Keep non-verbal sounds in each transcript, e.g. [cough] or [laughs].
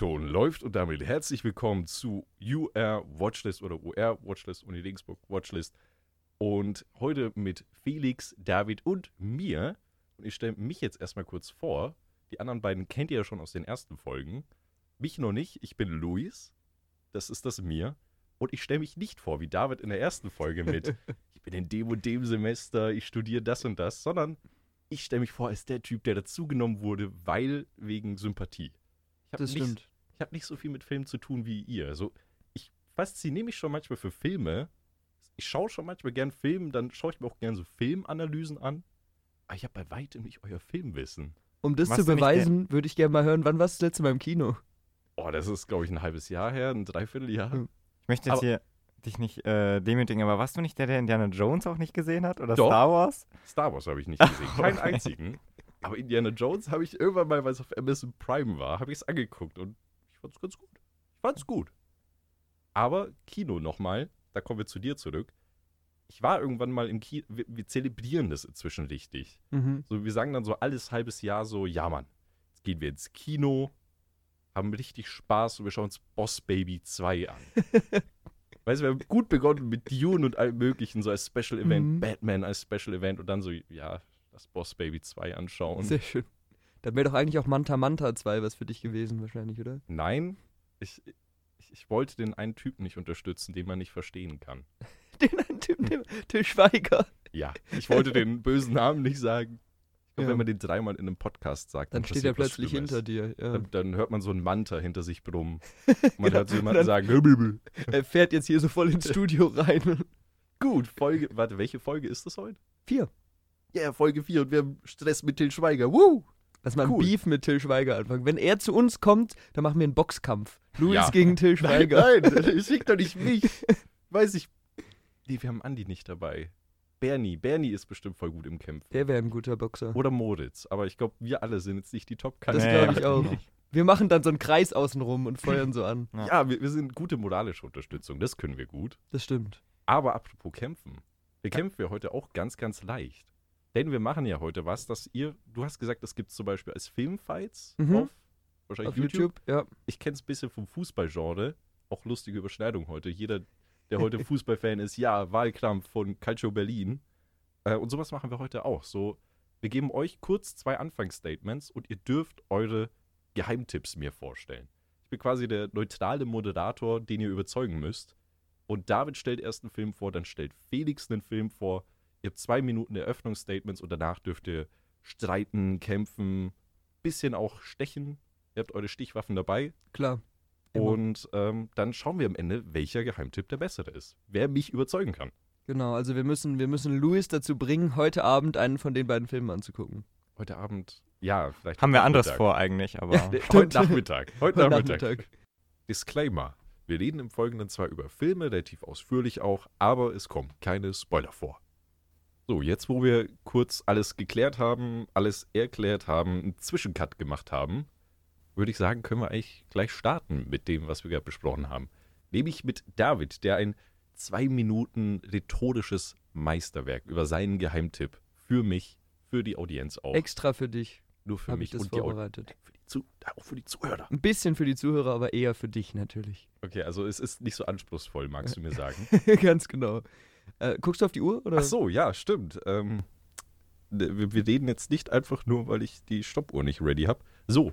Ton läuft und damit herzlich willkommen zu UR Watchlist oder UR Watchlist Uni Regensburg Watchlist. Und heute mit Felix, David und mir. Und ich stelle mich jetzt erstmal kurz vor. Die anderen beiden kennt ihr ja schon aus den ersten Folgen. Mich noch nicht. Ich bin Luis. Das ist das mir. Und ich stelle mich nicht vor, wie David in der ersten Folge mit. [laughs] ich bin in dem und dem Semester, ich studiere das und das, sondern ich stelle mich vor als der Typ, der dazugenommen wurde, weil wegen Sympathie. Ich hab Das nicht, stimmt. Ich habe nicht so viel mit Filmen zu tun wie ihr. Also, ich fasziniere mich schon manchmal für Filme. Ich schaue schon manchmal gern Filme, dann schaue ich mir auch gern so Filmanalysen an. Aber ich habe bei weitem nicht euer Filmwissen. Um das Machst zu beweisen, würde ich gerne mal hören, wann warst du das letzte Mal im Kino? Oh, das ist, glaube ich, ein halbes Jahr her, ein Dreivierteljahr. Hm. Ich möchte jetzt Aber- hier dich nicht äh, demütigen, aber warst du nicht der, der Indiana Jones auch nicht gesehen hat? Oder Doch. Star Wars? Star Wars habe ich nicht gesehen, [laughs] keinen einzigen. Aber Indiana Jones habe ich irgendwann mal, weil es auf Amazon Prime war, habe ich es angeguckt und ich fand es ganz gut. Ich fand es gut. Aber Kino nochmal, da kommen wir zu dir zurück. Ich war irgendwann mal im Kino, wir, wir zelebrieren das inzwischen richtig. Mhm. So, wir sagen dann so alles halbes Jahr so, ja Mann, jetzt gehen wir ins Kino, haben richtig Spaß und wir schauen uns Boss Baby 2 an. [laughs] weißt du, wir haben gut begonnen mit Dune und allem möglichen, so als Special Event, Mhm. Batman als Special Event und dann so, ja, das Boss Baby 2 anschauen. Sehr schön. Dann wäre doch eigentlich auch Manta Manta 2 was für dich gewesen, wahrscheinlich, oder? Nein, ich, ich, ich wollte den einen Typen nicht unterstützen, den man nicht verstehen kann. [laughs] Den einen Typen, den Till Schweiger. Ja, ich wollte den bösen Namen nicht sagen. Glaube, Ja. wenn man den dreimal in einem Podcast sagt, Dann steht er plötzlich hinter dir. Ja. Dann, dann hört man so einen Manta hinter sich brummen. [laughs] Man Genau. hört so jemanden Dann- sagen. [laughs] Er fährt jetzt hier so voll ins Studio rein. gut, Folge, warte, welche Folge ist das heute? Vier. Ja, Folge 4 und wir haben Stress mit Till Schweiger. Woo! Lass mal ein Cool. Beef mit Till Schweiger anfangen. Wenn er zu uns kommt, dann machen wir einen Boxkampf. Luis Ja. gegen Till Nein, Schweiger. nein, schick doch nicht mich. [laughs] Weiß ich. Nee, wir haben Andi nicht dabei. Bernie, Bernie ist bestimmt voll gut im Kämpfen. Der wäre ein guter Boxer. Oder Moritz, aber ich glaube, wir alle sind jetzt nicht die top Das Nee, glaube ich ja. auch. Wir machen dann so einen Kreis außenrum und feuern so an. [laughs] Ja, wir, wir sind gute moralische Unterstützung, das können wir gut. Das stimmt. Aber apropos Kämpfen. Wir kämpfen ja heute auch ganz, ganz leicht. Denn wir machen ja heute was, dass ihr, du hast gesagt, es gibt zum Beispiel als Filmfights Mhm. auf, wahrscheinlich Auf YouTube. YouTube, ja. Ich kenne es ein bisschen vom Fußballgenre. Auch lustige Überschneidung heute. Jeder, der heute [laughs] Fußballfan ist, ja, Wahlkampf von Calcio Berlin. Äh, und sowas machen wir heute auch. So, wir geben euch kurz zwei Anfangsstatements und ihr dürft eure Geheimtipps mir vorstellen. Ich bin quasi der neutrale Moderator, den ihr überzeugen müsst. Und David stellt erst einen Film vor, dann stellt Felix einen Film vor. Ihr habt zwei Minuten Eröffnungsstatements und danach dürft ihr streiten, kämpfen, bisschen auch stechen. Ihr habt eure Stichwaffen dabei. Klar. Immer. Und ähm, dann schauen wir am Ende, welcher Geheimtipp der bessere ist. Wer mich überzeugen kann. Genau, also wir müssen, wir müssen Luis dazu bringen, heute Abend einen von den beiden Filmen anzugucken. Heute Abend, ja, vielleicht. Haben wir anderes vor eigentlich, aber. [laughs] Ja. Heute Nachmittag. [laughs] Heute, Heute Nachmittag. Nachmittag. Disclaimer. Wir reden im Folgenden zwar über Filme, relativ ausführlich auch, aber es kommen keine Spoiler vor. So, jetzt wo wir kurz alles geklärt haben, alles erklärt haben, einen Zwischencut gemacht haben, würde ich sagen, können wir eigentlich gleich starten mit dem, was wir gerade besprochen haben. Nämlich mit David, der ein zwei Minuten rhetorisches Meisterwerk über seinen Geheimtipp für mich, für die Audienz auch, Extra für dich nur für mich das und die vorbereitet. Für die auch für die Zuhörer. Ein bisschen für die Zuhörer, aber eher für dich natürlich. Okay, also es ist nicht so anspruchsvoll, magst du mir [laughs] sagen? Ganz genau. Äh, guckst du auf die Uhr? Oder? Ach so, ja, stimmt. Ähm, ne, wir, wir reden jetzt nicht einfach nur, weil ich die Stoppuhr nicht ready habe. So,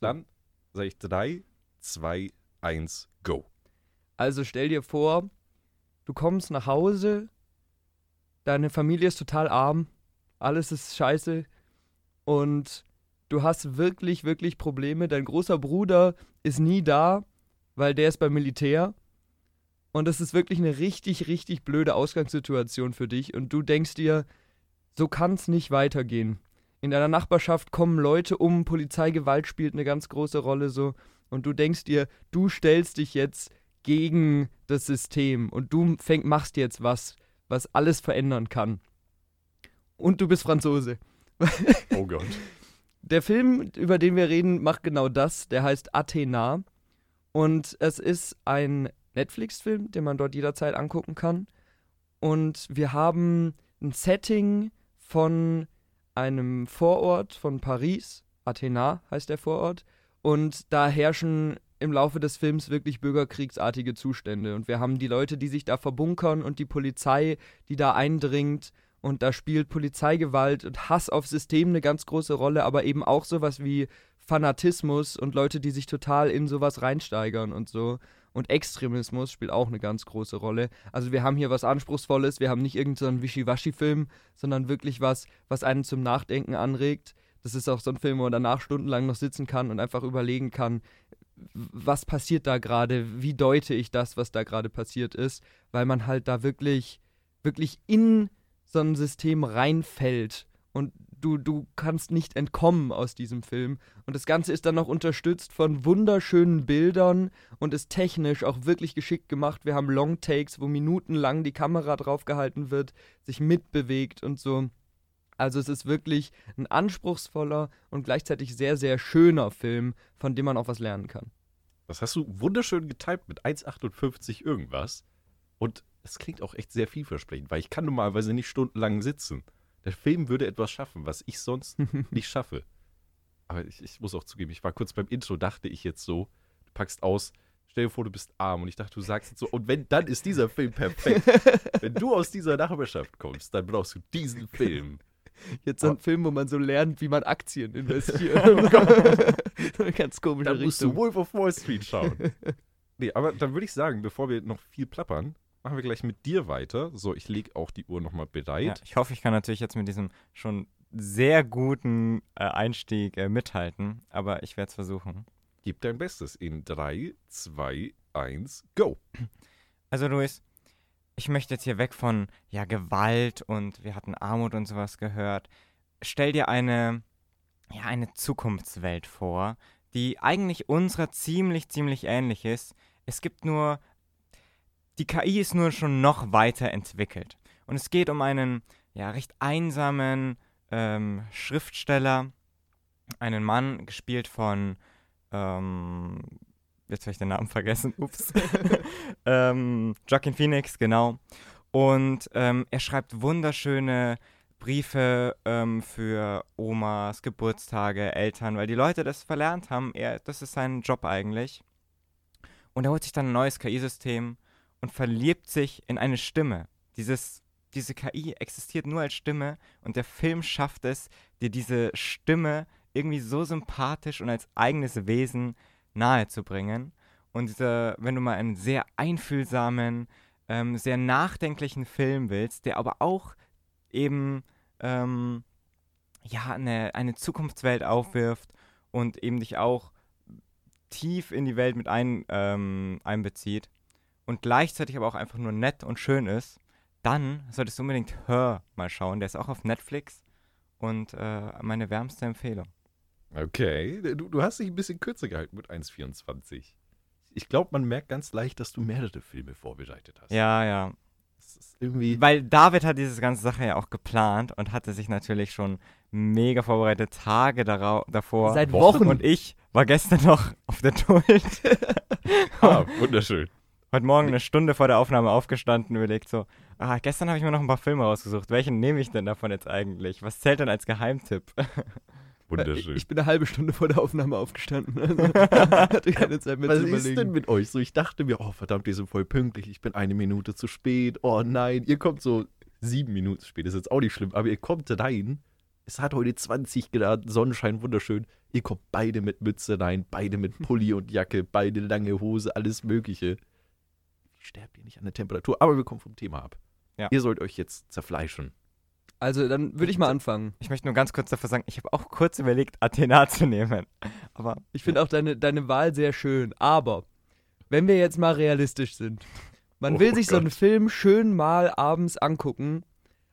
dann sage ich 3, 2, 1, go. Also stell dir vor, du kommst nach Hause, deine Familie ist total arm, alles ist scheiße und du hast wirklich, wirklich Probleme. Dein großer Bruder ist nie da, weil der ist beim Militär. Und das ist wirklich eine richtig, richtig blöde Ausgangssituation für dich. Und du denkst dir, so kann es nicht weitergehen. In deiner Nachbarschaft kommen Leute um, Polizeigewalt spielt eine ganz große Rolle so. Und du denkst dir, du stellst dich jetzt gegen das System und du fäng, machst jetzt was, was alles verändern kann. Und du bist Franzose. [laughs] Oh Gott. Der Film, über den wir reden, macht genau das. Der heißt Athena. Und es ist ein Netflix-Film, den man dort jederzeit angucken kann. Und wir haben ein Setting von einem Vorort von Paris. Athena heißt der Vorort. Und da herrschen im Laufe des Films wirklich bürgerkriegsartige Zustände. Und wir haben die Leute, die sich da verbunkern und die Polizei, die da eindringt. Und da spielt Polizeigewalt und Hass auf System eine ganz große Rolle, aber eben auch sowas wie Fanatismus und Leute, die sich total in sowas reinsteigern und so. Und Extremismus spielt auch eine ganz große Rolle. Also wir haben hier was Anspruchsvolles, wir haben nicht irgendeinen so Wischiwaschi-Film, sondern wirklich was, was einen zum Nachdenken anregt. Das ist auch so ein Film, wo man danach stundenlang noch sitzen kann und einfach überlegen kann, was passiert da gerade, wie deute ich das, was da gerade passiert ist, weil man halt da wirklich, wirklich in so ein System reinfällt und du, du kannst nicht entkommen aus diesem Film. Und das Ganze ist dann noch unterstützt von wunderschönen Bildern und ist technisch auch wirklich geschickt gemacht. Wir haben Long Takes, wo minutenlang die Kamera draufgehalten wird, sich mitbewegt und so. Also es ist wirklich ein anspruchsvoller und gleichzeitig sehr, sehr schöner Film, von dem man auch was lernen kann. Das hast du wunderschön getypt mit 1,58 irgendwas. Und es klingt auch echt sehr vielversprechend, weil ich kann normalerweise nicht stundenlang sitzen. Der Film würde etwas schaffen, was ich sonst [laughs] nicht schaffe. Aber ich, ich, muss auch zugeben, ich war kurz beim Intro, dachte ich jetzt so, du packst aus, stell dir vor, du bist arm und ich dachte, du sagst jetzt so, und wenn, dann ist dieser Film perfekt. [laughs] wenn du aus dieser Nachbarschaft kommst, dann brauchst du diesen Film. Jetzt so ein Film, wo man so lernt, wie man Aktien investiert. [laughs] oh Ganz komische Dann musst du Wolf of Wall Street schauen. Nee, aber dann würde ich sagen, bevor wir noch viel plappern, machen wir gleich mit dir weiter. So, ich lege auch die Uhr nochmal bereit. Ja, ich hoffe, ich kann natürlich jetzt mit diesem schon sehr guten äh, Einstieg äh, mithalten, aber ich werde es versuchen. Gib dein Bestes in 3, 2, 1, go. Also, Luis, ich möchte jetzt hier weg von ja, Gewalt und wir hatten Armut und sowas gehört. Stell dir eine, ja, eine Zukunftswelt vor, die eigentlich unserer ziemlich, ziemlich ähnlich ist. Es gibt nur, die KI ist nur schon noch weiter entwickelt. Und es geht um einen, ja, recht einsamen ähm, Schriftsteller, einen Mann, gespielt von, ähm, jetzt habe ich den Namen vergessen, ups. [laughs] ähm, Joaquin Phoenix, genau. Und ähm, er schreibt wunderschöne Briefe ähm, für Omas, Geburtstage, Eltern, weil die Leute das verlernt haben. Er, das ist sein Job eigentlich. Und er holt sich dann ein neues KI-System und verliebt sich in eine Stimme. Dieses, diese KI existiert nur als Stimme und der Film schafft es, dir diese Stimme irgendwie so sympathisch und als eigenes Wesen nahezubringen. Und dieser, wenn du mal einen sehr einfühlsamen, ähm, sehr nachdenklichen Film willst, der aber auch eben ähm, ja, eine, eine Zukunftswelt aufwirft und eben dich auch tief in die Welt mit ein, ähm, einbezieht und gleichzeitig aber auch einfach nur nett und schön ist, dann solltest du unbedingt Her mal schauen. Der ist auch auf Netflix und äh, meine wärmste Empfehlung. Okay, du, du hast dich ein bisschen kürzer gehalten mit 1,24. Ich glaube, man merkt ganz leicht, dass du mehrere Filme vorbereitet hast. Ja, ja. irgendwie Weil David hat diese ganze Sache ja auch geplant und hatte sich natürlich schon mega vorbereitet, Tage davor. Seit Wochen. Und ich war gestern noch auf der Toilette. [laughs] ah, wunderschön. Heute Morgen eine Stunde vor der Aufnahme aufgestanden und überlegt so, ah, gestern habe ich mir noch ein paar Filme rausgesucht. Welchen nehme ich denn davon jetzt eigentlich? Was zählt denn als Geheimtipp? [laughs] Wunderschön. Ich bin eine halbe Stunde vor der Aufnahme aufgestanden. [laughs] Also hatte keine Zeit mehr Was zu ist denn mit euch so? Ich dachte mir, oh verdammt, ihr seid voll pünktlich. Ich bin eine Minute zu spät. Oh nein, ihr kommt so sieben Minuten spät. Das ist jetzt auch nicht schlimm. Aber ihr kommt rein. Es hat heute 20 Grad, Sonnenschein, wunderschön. Ihr kommt beide mit Mütze rein, beide mit Pulli und Jacke, beide lange Hose, alles Mögliche. Sterbt ihr nicht an der Temperatur. Aber wir kommen vom Thema ab. Ja. Ihr sollt euch jetzt zerfleischen. Also, dann würde ich mal anfangen. Ich möchte nur ganz kurz dafür sagen, ich habe auch kurz überlegt, Athena [laughs] zu nehmen. Aber ich finde auch deine, deine Wahl sehr schön. Aber, wenn wir jetzt mal realistisch sind, man oh will sich Gott. so einen Film schön mal abends angucken,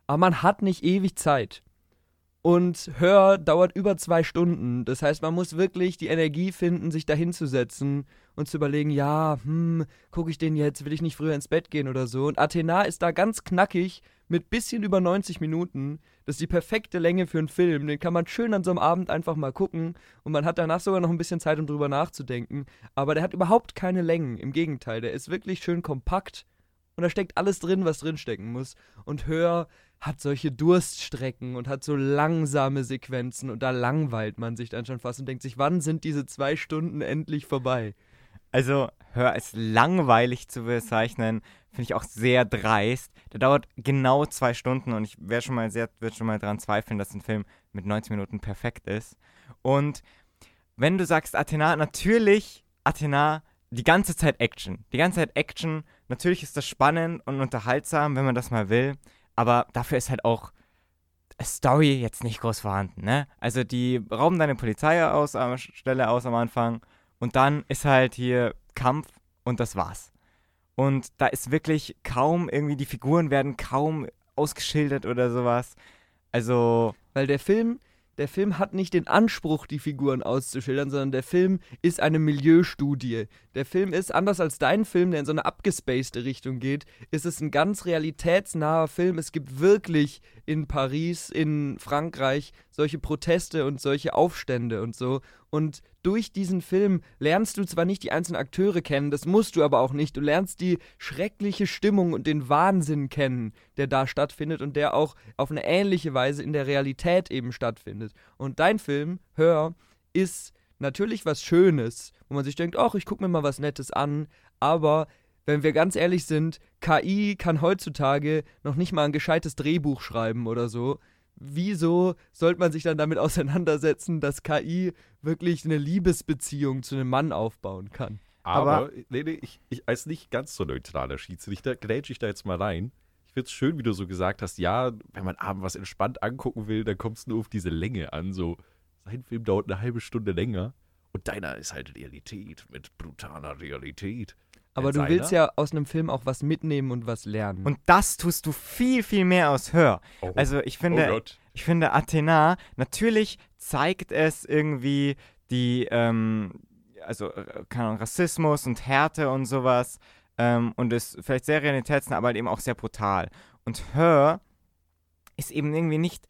aber man hat nicht ewig Zeit. Und Hör dauert über zwei Stunden. Das heißt, man muss wirklich die Energie finden, sich da hinzusetzen und zu überlegen, ja, hm, gucke ich den jetzt, will ich nicht früher ins Bett gehen oder so. Und Athena ist da ganz knackig mit bisschen über 90 Minuten. Das ist die perfekte Länge für einen Film. Den kann man schön an so einem Abend einfach mal gucken und man hat danach sogar noch ein bisschen Zeit, um drüber nachzudenken. Aber der hat überhaupt keine Längen. Im Gegenteil, der ist wirklich schön kompakt und da steckt alles drin, was drinstecken muss. Und Hör hat solche Durststrecken und hat so langsame Sequenzen und da langweilt man sich dann schon fast und denkt sich, wann sind diese zwei Stunden endlich vorbei? Also, hör es langweilig zu bezeichnen, finde ich auch sehr dreist. Der dauert genau zwei Stunden und ich werde schon mal sehr, würde schon mal daran zweifeln, dass ein Film mit 90 Minuten perfekt ist. Und wenn du sagst Athena, natürlich Athena die ganze Zeit Action. Die ganze Zeit Action. Natürlich ist das spannend und unterhaltsam, wenn man das mal will. Aber dafür ist halt auch Story jetzt nicht groß vorhanden, ne? Also die rauben deine Polizei aus, Stelle aus am Anfang und dann ist halt hier Kampf und das war's. Und da ist wirklich kaum irgendwie, die Figuren werden kaum ausgeschildert oder sowas. Also. Weil der Film, der Film hat nicht den Anspruch, die Figuren auszuschildern, sondern der Film ist eine Milieustudie. Der Film ist, anders als dein Film, der in so eine abgespacede Richtung geht, ist es ein ganz realitätsnaher Film. Es gibt wirklich in Paris, in Frankreich solche Proteste und solche Aufstände und so. Und durch diesen Film lernst du zwar nicht die einzelnen Akteure kennen, das musst du aber auch nicht. Du lernst die schreckliche Stimmung und den Wahnsinn kennen, der da stattfindet und der auch auf eine ähnliche Weise in der Realität eben stattfindet. Und dein Film, Hör, ist natürlich was Schönes, wo man sich denkt, ach, ich gucke mir mal was Nettes an, aber wenn wir ganz ehrlich sind, KI kann heutzutage noch nicht mal ein gescheites Drehbuch schreiben oder so. Wieso sollte man sich dann damit [laughs] auseinandersetzen, dass KI wirklich eine Liebesbeziehung zu einem Mann aufbauen kann? Aber, Aber nee, nee, ich, ich als nicht ganz so neutraler Schiedsrichter grätsche ich da jetzt mal rein. Ich finde es schön, wie du so gesagt hast, ja, wenn man abends was entspannt angucken will, dann kommt es nur auf diese Länge an. So, sein Film dauert eine halbe Stunde länger und deiner ist halt Realität mit brutaler Realität. Aber du willst ja aus einem Film auch was mitnehmen und was lernen. Und das tust du viel, viel mehr aus Hör. Oh. Also ich finde, oh ich finde Athena, natürlich zeigt es irgendwie die, ähm, also äh, keine Ahnung, Rassismus und Härte und sowas ähm, und ist vielleicht sehr realitätsnah, aber halt eben auch sehr brutal. Und Hör ist eben irgendwie nicht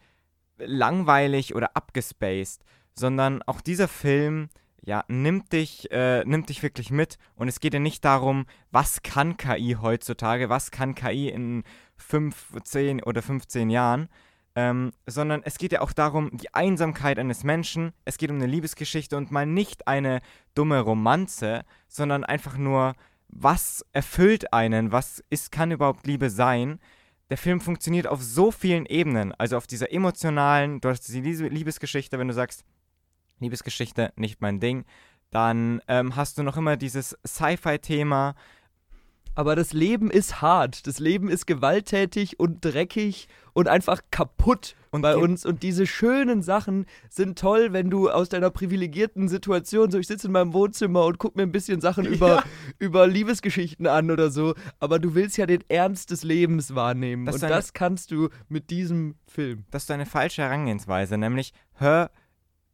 langweilig oder abgespaced, sondern auch dieser Film ja, nimmt dich, äh, nimmt dich wirklich mit. Und es geht ja nicht darum, was kann KI heutzutage, was kann KI in 5, 10 oder 15 Jahren, ähm, sondern es geht ja auch darum, die Einsamkeit eines Menschen. Es geht um eine Liebesgeschichte und mal nicht eine dumme Romanze, sondern einfach nur, was erfüllt einen, was ist, kann überhaupt Liebe sein. Der Film funktioniert auf so vielen Ebenen, also auf dieser emotionalen, du hast die Liebesgeschichte, wenn du sagst, Liebesgeschichte nicht mein Ding. Dann ähm, hast du noch immer dieses Sci-Fi-Thema. Aber das Leben ist hart. Das Leben ist gewalttätig und dreckig und einfach kaputt und bei uns. Und diese schönen Sachen sind toll, wenn du aus deiner privilegierten Situation, so ich sitze in meinem Wohnzimmer und gucke mir ein bisschen Sachen [laughs] ja. über, über Liebesgeschichten an oder so. Aber du willst ja den Ernst des Lebens wahrnehmen. Das und das kannst du mit diesem Film. Das ist eine falsche Herangehensweise, nämlich hör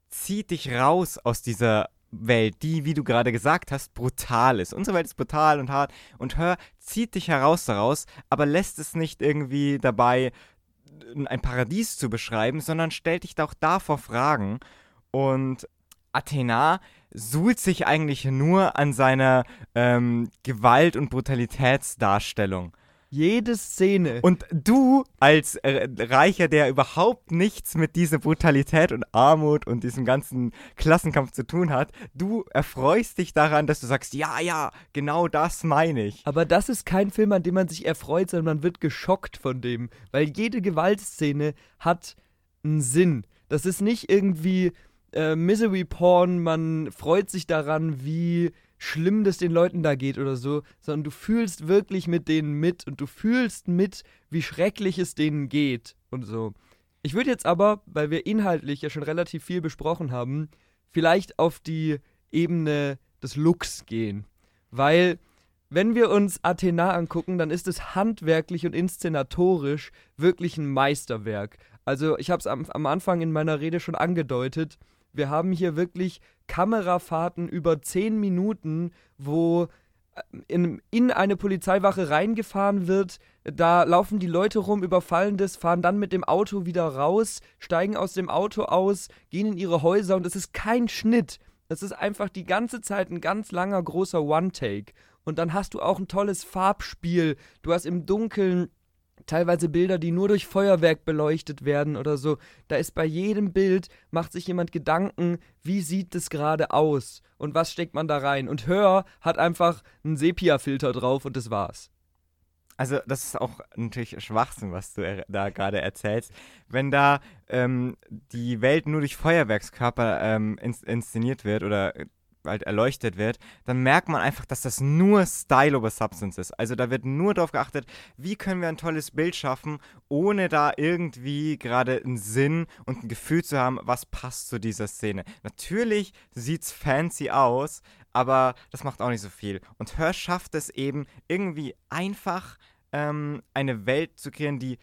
zieht dich raus aus dieser Welt, die, wie du gerade gesagt hast, brutal ist. Unsere Welt ist brutal und hart. Und Hör zieht dich heraus daraus, aber lässt es nicht irgendwie dabei, ein Paradies zu beschreiben, sondern stellt dich auch davor Fragen. Und Athena suhlt sich eigentlich nur an seiner ähm, Gewalt- und Brutalitätsdarstellung. Jede Szene. Und du als äh, Reicher, der überhaupt nichts mit dieser Brutalität und Armut und diesem ganzen Klassenkampf zu tun hat, du erfreust dich daran, dass du sagst, ja, ja, genau das meine ich. Aber das ist kein Film, an dem man sich erfreut, sondern man wird geschockt von dem. Weil jede Gewaltszene hat einen Sinn. Das ist nicht irgendwie äh, Misery Porn, man freut sich daran, wie schlimm das den Leuten da geht oder so, sondern du fühlst wirklich mit denen mit und du fühlst mit, wie schrecklich es denen geht und so. Ich würde jetzt aber, weil wir inhaltlich ja schon relativ viel besprochen haben, vielleicht auf die Ebene des Looks gehen. Weil, wenn wir uns Athena angucken, dann ist es handwerklich und inszenatorisch wirklich ein Meisterwerk. Also, ich habe es am, am Anfang in meiner Rede schon angedeutet. Wir haben hier wirklich Kamerafahrten über zehn Minuten, wo äh, in, in eine Polizeiwache reingefahren wird. Da laufen die Leute rum, überfallen das, fahren dann mit dem Auto wieder raus, steigen aus dem Auto aus, gehen in ihre Häuser und es ist kein Schnitt. Es ist einfach die ganze Zeit ein ganz langer, großer One-Take. Und dann hast du auch ein tolles Farbspiel. Du hast im Dunkeln teilweise Bilder, die nur durch Feuerwerk beleuchtet werden oder so. Da ist bei jedem Bild, macht sich jemand Gedanken, wie sieht es gerade aus und was steckt man da rein. Und Hör hat einfach einen Sepia-Filter drauf und das war's. Also das ist auch natürlich Schwachsinn, was du da gerade erzählst. Wenn da ähm, die Welt nur durch Feuerwerkskörper ähm, ins inszeniert wird oder halt erleuchtet wird, dann merkt man einfach, dass das nur Style over Substance ist. Also da wird nur darauf geachtet, wie können wir ein tolles Bild schaffen, ohne da irgendwie gerade einen Sinn und ein Gefühl zu haben, was passt zu dieser Szene. Natürlich sieht es fancy aus, aber das macht auch nicht so viel. Und Hör schafft es eben irgendwie einfach ähm, eine Welt zu kreieren, die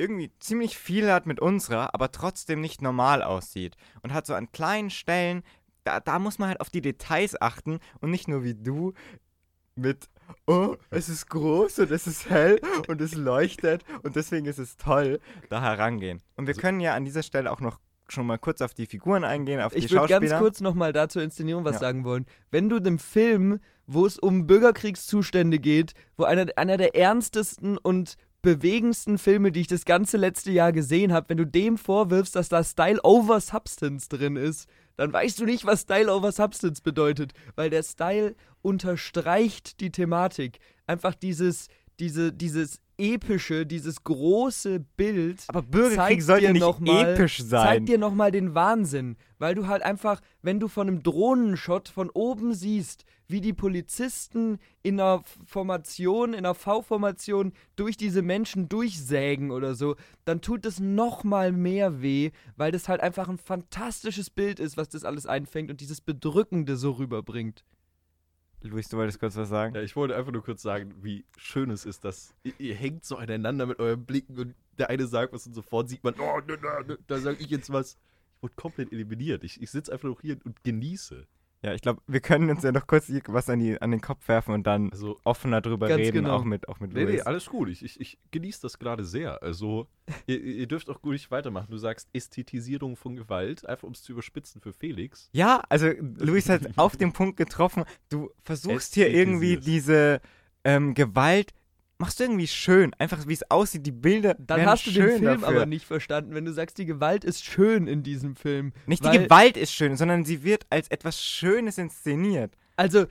irgendwie ziemlich viel hat mit unserer, aber trotzdem nicht normal aussieht. Und hat so an kleinen Stellen da, da muss man halt auf die Details achten und nicht nur wie du mit, oh, es ist groß und es ist hell und es leuchtet und deswegen ist es toll, da herangehen. Und wir also, können ja an dieser Stelle auch noch schon mal kurz auf die Figuren eingehen, auf ich die Schauspieler. Ich würde ganz kurz nochmal da zur Inszenierung was ja. sagen wollen. Wenn du dem Film, wo es um Bürgerkriegszustände geht, wo einer, einer der ernstesten und bewegendsten Filme, die ich das ganze letzte Jahr gesehen habe, wenn du dem vorwirfst, dass da Style over Substance drin ist, dann weißt du nicht, was Style over Substance bedeutet, weil der Style unterstreicht die Thematik. Einfach dieses, diese, dieses epische, dieses große Bild. Aber Bürgerkrieg sollte nicht noch mal, episch sein. Zeigt dir nochmal den Wahnsinn. Weil du halt einfach, wenn du von einem Drohnenshot von oben siehst, wie die Polizisten in einer Formation, in einer V-Formation durch diese Menschen durchsägen oder so, dann tut es nochmal mehr weh, weil das halt einfach ein fantastisches Bild ist, was das alles einfängt und dieses Bedrückende so rüberbringt. Luis, du wolltest kurz was sagen? Ja, ich wollte einfach nur kurz sagen, wie schön es ist, dass ihr, ihr hängt so aneinander mit euren Blicken und der eine sagt was und sofort sieht man, oh, ne, ne, ne, da sag ich jetzt was. Ich wurde komplett eliminiert. Ich, ich sitze einfach noch hier und genieße. Ja, ich glaube, wir können uns ja noch kurz was an, die, an den Kopf werfen und dann also, offener drüber reden, genau. auch mit, auch mit Louis. Nee, nee, alles gut. Ich, ich, ich genieße das gerade sehr. Also, ihr, ihr, dürft auch gut nicht weitermachen. Du sagst Ästhetisierung von Gewalt, einfach um es zu überspitzen für Felix. Ja, also Luis hat auf den Punkt getroffen. Du versuchst hier irgendwie diese ähm, Gewalt machst du irgendwie schön. Einfach wie es aussieht, die Bilder. Dann hast du den Film dafür. aber nicht verstanden, wenn du sagst, die Gewalt ist schön in diesem Film. Nicht die Gewalt ist schön, sondern sie wird als etwas Schönes inszeniert. Also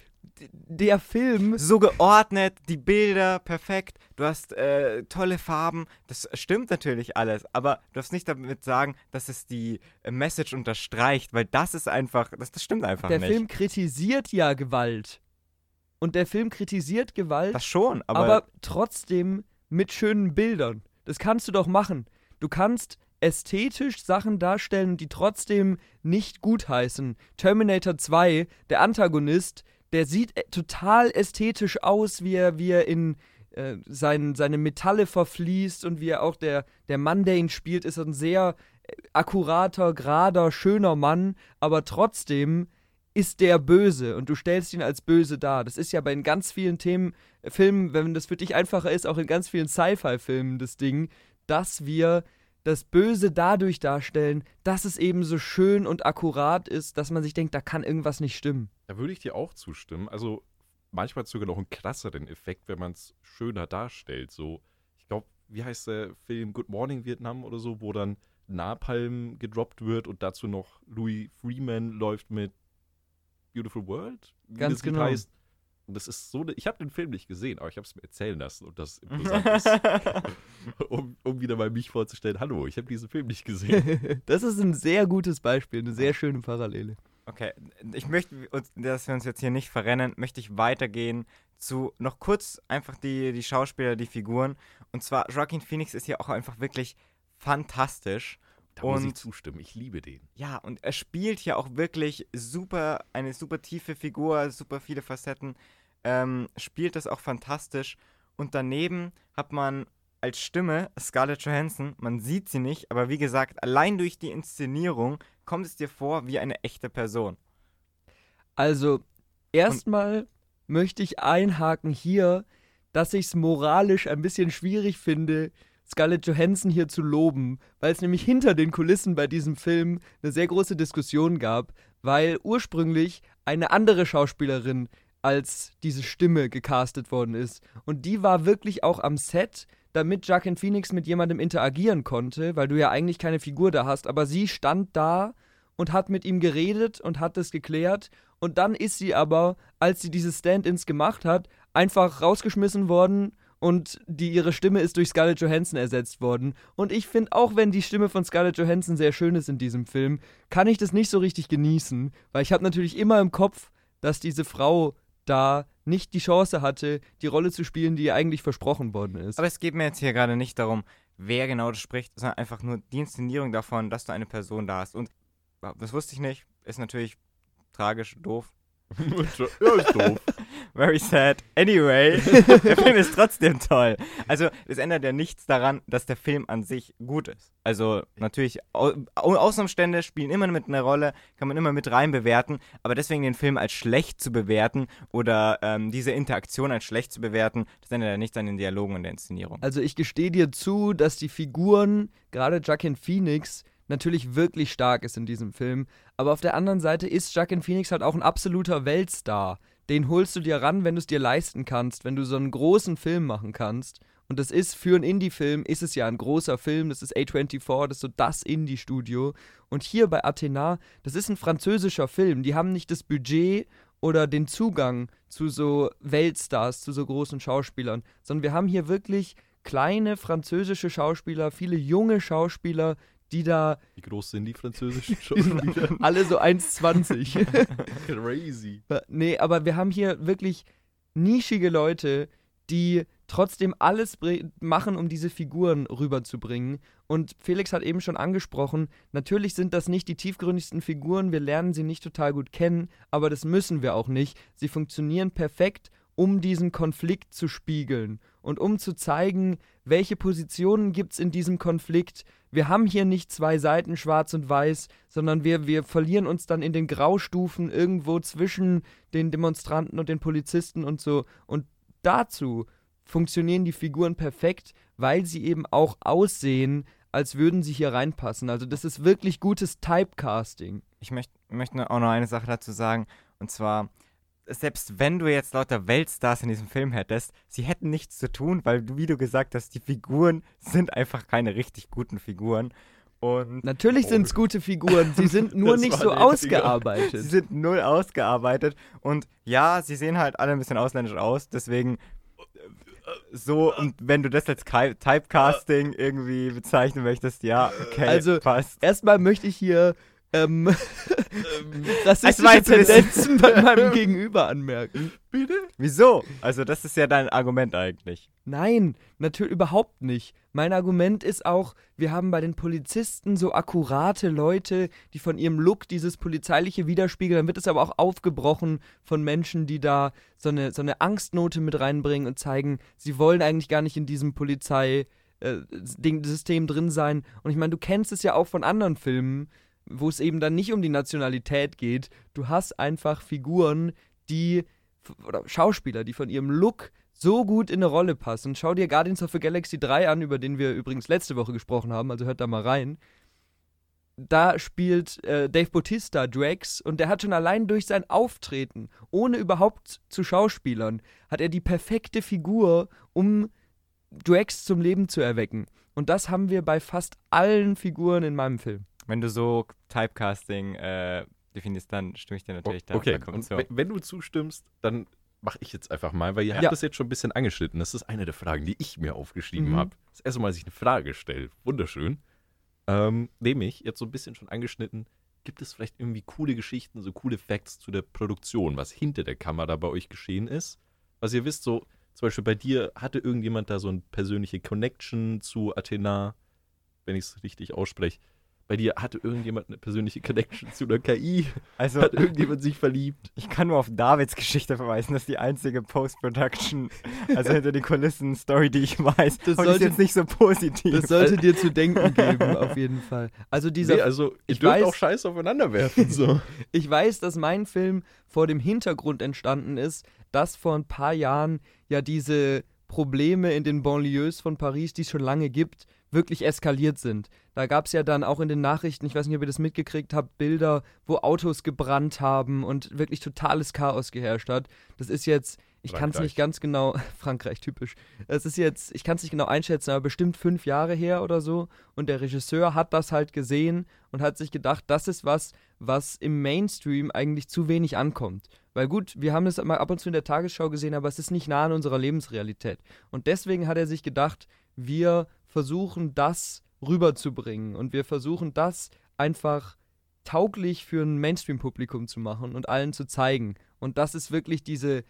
der Film. So geordnet, die Bilder perfekt, du hast äh, tolle Farben, das stimmt natürlich alles, aber du darfst nicht damit sagen, dass es die äh, Message unterstreicht, weil das ist einfach, das, das stimmt einfach der nicht. Der Film kritisiert ja Gewalt und der Film kritisiert Gewalt. Das schon, aber. Aber trotzdem mit schönen Bildern. Das kannst du doch machen. Du kannst ästhetisch Sachen darstellen, die trotzdem nicht gutheißen. Terminator 2, der Antagonist, der sieht äh, total ästhetisch aus, wie er, wie er in äh, sein, seine Metalle verfließt und wie er auch der, der Mann, der ihn spielt, ist ein sehr äh, akkurater, gerader, schöner Mann, aber trotzdem ist der böse und du stellst ihn als böse dar. Das ist ja bei ganz vielen Themen, äh, Filmen, wenn das für dich einfacher ist, auch in ganz vielen Sci-Fi-Filmen das Ding, dass wir das Böse dadurch darstellen, dass es eben so schön und akkurat ist, dass man sich denkt, da kann irgendwas nicht stimmen. Da würde ich dir auch zustimmen. Also manchmal sogar noch einen krasseren Effekt, wenn man es schöner darstellt. So, ich glaube, wie heißt der Film Good Morning Vietnam oder so, wo dann Napalm gedroppt wird und dazu noch Louis Freeman läuft mit Beautiful World, wie Ganz das genau. heißt. Und das ist so, eine, ich habe den Film nicht gesehen, aber ich habe es mir erzählen lassen und das imposant ist, [laughs] um, um wieder mal mich vorzustellen, hallo, ich habe diesen Film nicht gesehen. [laughs] das ist ein sehr gutes Beispiel, eine sehr schöne Parallele. Okay, ich möchte, dass wir uns jetzt hier nicht verrennen, möchte ich weitergehen zu noch kurz einfach die, die Schauspieler, die Figuren. Und zwar, Joaquin Phoenix ist hier auch einfach wirklich fantastisch. Da und, muss ich zustimmen, ich liebe den. Ja, und er spielt hier auch wirklich super, eine super tiefe Figur, super viele Facetten, ähm, spielt das auch fantastisch. Und daneben hat man als Stimme Scarlett Johansson, man sieht sie nicht, aber wie gesagt, allein durch die Inszenierung kommt es dir vor wie eine echte Person. Also, erstmal möchte ich einhaken hier, dass ich es moralisch ein bisschen schwierig finde, Scarlett Johansson hier zu loben, weil es nämlich hinter den Kulissen bei diesem Film eine sehr große Diskussion gab, weil ursprünglich eine andere Schauspielerin als diese Stimme gecastet worden ist. Und die war wirklich auch am Set damit Jacqueline Phoenix mit jemandem interagieren konnte, weil du ja eigentlich keine Figur da hast, aber sie stand da und hat mit ihm geredet und hat das geklärt und dann ist sie aber, als sie diese Stand-ins gemacht hat, einfach rausgeschmissen worden und die, ihre Stimme ist durch Scarlett Johansson ersetzt worden. Und ich finde, auch wenn die Stimme von Scarlett Johansson sehr schön ist in diesem Film, kann ich das nicht so richtig genießen, weil ich habe natürlich immer im Kopf, dass diese Frau da nicht die Chance hatte, die Rolle zu spielen, die ihr eigentlich versprochen worden ist. Aber es geht mir jetzt hier gerade nicht darum, wer genau das spricht, sondern einfach nur die Inszenierung davon, dass du eine Person da hast. Und das wusste ich nicht, ist natürlich tragisch, doof. [laughs] ja, ist doof. [laughs] Very sad. Anyway, [laughs] der Film ist trotzdem toll. Also, es ändert ja nichts daran, dass der Film an sich gut ist. Also, natürlich, Au Außenumstände spielen immer mit einer Rolle, kann man immer mit rein bewerten, aber deswegen den Film als schlecht zu bewerten oder ähm, diese Interaktion als schlecht zu bewerten, das ändert ja nichts an den Dialogen und der Inszenierung. Also, ich gestehe dir zu, dass die Figuren, gerade Jacqueline Phoenix, natürlich wirklich stark ist in diesem Film. Aber auf der anderen Seite ist Joaquin Phoenix halt auch ein absoluter Weltstar. Den holst du dir ran, wenn du es dir leisten kannst, wenn du so einen großen Film machen kannst. Und das ist für einen Indie-Film, ist es ja ein großer Film, das ist A24, das ist so das Indie-Studio. Und hier bei Athena, das ist ein französischer Film, die haben nicht das Budget oder den Zugang zu so Weltstars, zu so großen Schauspielern, sondern wir haben hier wirklich kleine französische Schauspieler, viele junge Schauspieler, die da. Wie groß sind die französischen [laughs] Schauspieler? alle so 1,20. [laughs] Crazy. Nee, aber wir haben hier wirklich nischige Leute, die trotzdem alles machen, um diese Figuren rüberzubringen. Und Felix hat eben schon angesprochen, natürlich sind das nicht die tiefgründigsten Figuren, wir lernen sie nicht total gut kennen, aber das müssen wir auch nicht. Sie funktionieren perfekt, um diesen Konflikt zu spiegeln und um zu zeigen, welche Positionen gibt es in diesem Konflikt, wir haben hier nicht zwei Seiten schwarz und weiß, sondern wir, wir verlieren uns dann in den Graustufen irgendwo zwischen den Demonstranten und den Polizisten und so. Und dazu funktionieren die Figuren perfekt, weil sie eben auch aussehen, als würden sie hier reinpassen. Also das ist wirklich gutes Typecasting. Ich möchte möcht auch noch eine Sache dazu sagen, und zwar selbst wenn du jetzt lauter Weltstars in diesem Film hättest, sie hätten nichts zu tun, weil, wie du gesagt hast, die Figuren sind einfach keine richtig guten Figuren. Und Natürlich oh. sind es gute Figuren, sie [laughs] sind nur nicht so ausgearbeitet. Sie sind null ausgearbeitet und ja, sie sehen halt alle ein bisschen ausländisch aus, deswegen so, und wenn du das als Typecasting irgendwie bezeichnen möchtest, ja, okay, also, passt. Erstmal möchte ich hier ähm, [laughs] ähm rassistische Tendenzen bei [laughs] meinem Gegenüber anmerken. Bitte? Wieso? Also das ist ja dein Argument eigentlich. Nein, natürlich überhaupt nicht. Mein Argument ist auch, wir haben bei den Polizisten so akkurate Leute, die von ihrem Look dieses polizeiliche widerspiegeln. Dann wird es aber auch aufgebrochen von Menschen, die da so eine, so eine Angstnote mit reinbringen und zeigen, sie wollen eigentlich gar nicht in diesem Polizei äh, System drin sein. Und ich meine, du kennst es ja auch von anderen Filmen wo es eben dann nicht um die Nationalität geht. Du hast einfach Figuren, die oder Schauspieler, die von ihrem Look so gut in eine Rolle passen. Schau dir Guardians of the Galaxy 3 an, über den wir übrigens letzte Woche gesprochen haben, also hört da mal rein. Da spielt äh, Dave Bautista Drax und der hat schon allein durch sein Auftreten, ohne überhaupt zu Schauspielern, hat er die perfekte Figur, um Drax zum Leben zu erwecken. Und das haben wir bei fast allen Figuren in meinem Film. Wenn du so Typecasting äh, definierst, dann stimme ich dir natürlich da Okay, und wenn, du zustimmst, dann mache ich jetzt einfach mal, weil ihr ja. habt das jetzt schon ein bisschen angeschnitten. Das ist eine der Fragen, die ich mir aufgeschrieben mhm. habe. Das erste Mal, dass ich eine Frage stelle. Wunderschön. Ähm, nämlich, jetzt so ein bisschen schon angeschnitten, gibt es vielleicht irgendwie coole Geschichten, so coole Facts zu der Produktion, was hinter der Kamera bei euch geschehen ist? Was ihr wisst, so zum Beispiel bei dir, hatte irgendjemand da so eine persönliche Connection zu Athena, wenn ich es richtig ausspreche? Bei dir hatte irgendjemand eine persönliche Connection zu einer KI? Also hat irgendjemand sich verliebt? Ich kann nur auf Davids Geschichte verweisen, das ist die einzige Post-Production, also hinter den Kulissen Story, die ich weiß. Das sollte, ist jetzt nicht so positiv. Das sollte dir zu denken [laughs] geben, auf jeden Fall. Also dieser, nee, also ihr dürft weiß, auch Scheiß aufeinander werfen so. [laughs] ich weiß, dass mein Film vor dem Hintergrund entstanden ist, dass vor ein paar Jahren ja diese Probleme in den Banlieues von Paris, die es schon lange gibt, wirklich eskaliert sind. Da gab es ja dann auch in den Nachrichten, ich weiß nicht, ob ihr das mitgekriegt habt, Bilder, wo Autos gebrannt haben und wirklich totales Chaos geherrscht hat. Das ist jetzt ich kann es nicht ganz genau, [laughs] Frankreich typisch. Es ist jetzt, ich kann es nicht genau einschätzen, aber bestimmt fünf Jahre her oder so. Und der Regisseur hat das halt gesehen und hat sich gedacht, das ist was, was im Mainstream eigentlich zu wenig ankommt. Weil gut, wir haben es mal ab und zu in der Tagesschau gesehen, aber es ist nicht nah an unserer Lebensrealität. Und deswegen hat er sich gedacht, wir versuchen das rüberzubringen und wir versuchen das einfach tauglich für ein Mainstream-Publikum zu machen und allen zu zeigen. Und das ist wirklich diese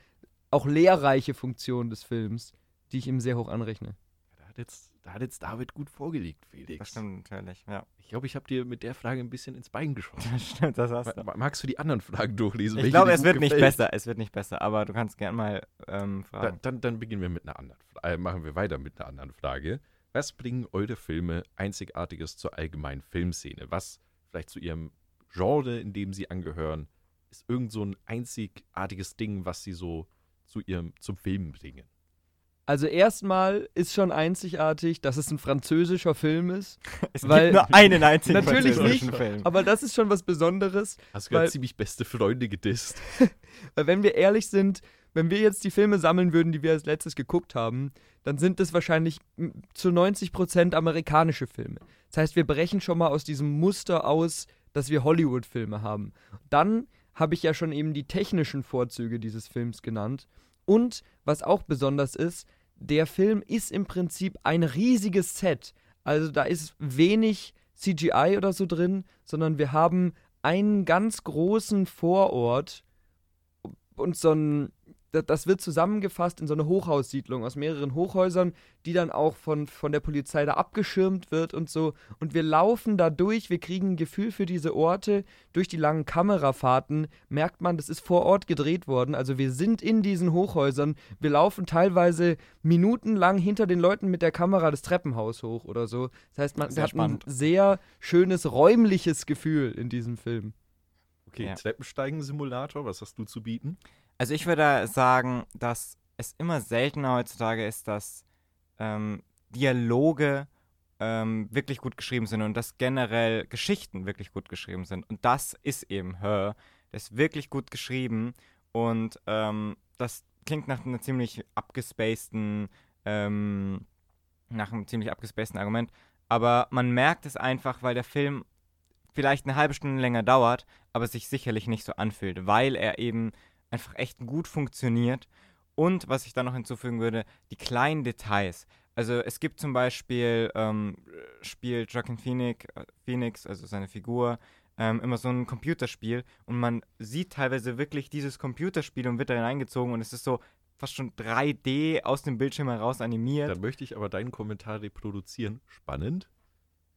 auch lehrreiche Funktion des Films, die ich ihm sehr hoch anrechne. Da hat jetzt, da hat jetzt David gut vorgelegt, Felix. Das stimmt natürlich, ja. Ich glaube, ich habe dir mit der Frage ein bisschen ins Bein geschossen. Das stimmt, das hast du. Ma- Magst du die anderen Fragen durchlesen? Ich glaube, es wird nicht gefällt? besser, es wird nicht besser, aber du kannst gern mal ähm, Da, fragen. dann, dann beginnen wir mit einer anderen Frage. Äh, machen wir weiter mit einer anderen Frage. Was bringen eure Filme Einzigartiges zur allgemeinen Filmszene? Was vielleicht zu ihrem Genre, in dem sie angehören, ist irgend so ein einzigartiges Ding, was sie so zu ihrem, zum Film bringen? Also erstmal ist schon einzigartig, dass es ein französischer Film ist, [laughs] es weil- gibt nur einen einzigen [laughs] Natürlich französischen nicht, Film. aber das ist schon was Besonderes, Hast du gerade ziemlich beste Freunde gedisst? [laughs] weil wenn wir ehrlich sind, wenn wir jetzt die Filme sammeln würden, die wir als letztes geguckt haben, dann sind es wahrscheinlich zu 90% amerikanische Filme. Das heißt, wir brechen schon mal aus diesem Muster aus, dass wir Hollywood-Filme haben. Dann habe ich ja schon eben die technischen Vorzüge dieses Films genannt. Und was auch besonders ist, der Film ist im Prinzip ein riesiges Set. Also da ist wenig CGI oder so drin, sondern wir haben einen ganz großen Vorort und so ein, da- das wird zusammengefasst in so eine Hochhaussiedlung aus mehreren Hochhäusern, die dann auch von, von der Polizei da abgeschirmt wird und so. Und wir laufen da durch, wir kriegen ein Gefühl für diese Orte. Durch die langen Kamerafahrten merkt man, das ist vor Ort gedreht worden. Also wir sind in diesen Hochhäusern. Wir laufen teilweise minutenlang hinter den Leuten mit der Kamera das Treppenhaus hoch oder so. Das heißt, man Sehr hat spannend. ein sehr schönes räumliches Gefühl in diesem Film. Okay, Ja. Treppensteigen-Simulator, was hast du zu bieten? Also ich würde sagen, dass es immer seltener heutzutage ist, dass ähm, Dialoge ähm, wirklich gut geschrieben sind und dass generell Geschichten wirklich gut geschrieben sind. Und das ist eben Her. Das ist wirklich gut geschrieben und ähm, das klingt nach einer ziemlich abgespaceden, ähm, nach einem ziemlich abgespaceden Argument. Aber man merkt es einfach, weil der Film vielleicht eine halbe Stunde länger dauert, aber sich sicherlich nicht so anfühlt, weil er eben einfach echt gut funktioniert. Und was ich da noch hinzufügen würde, die kleinen Details. Also es gibt zum Beispiel, ähm, spielt Joaquin Phoenix, äh, Phoenix, also seine Figur, ähm, immer so ein Computerspiel und man sieht teilweise wirklich dieses Computerspiel und wird darin eingezogen und es ist so fast schon 3D aus dem Bildschirm heraus animiert. Dann möchte ich aber deinen Kommentar reproduzieren. Spannend.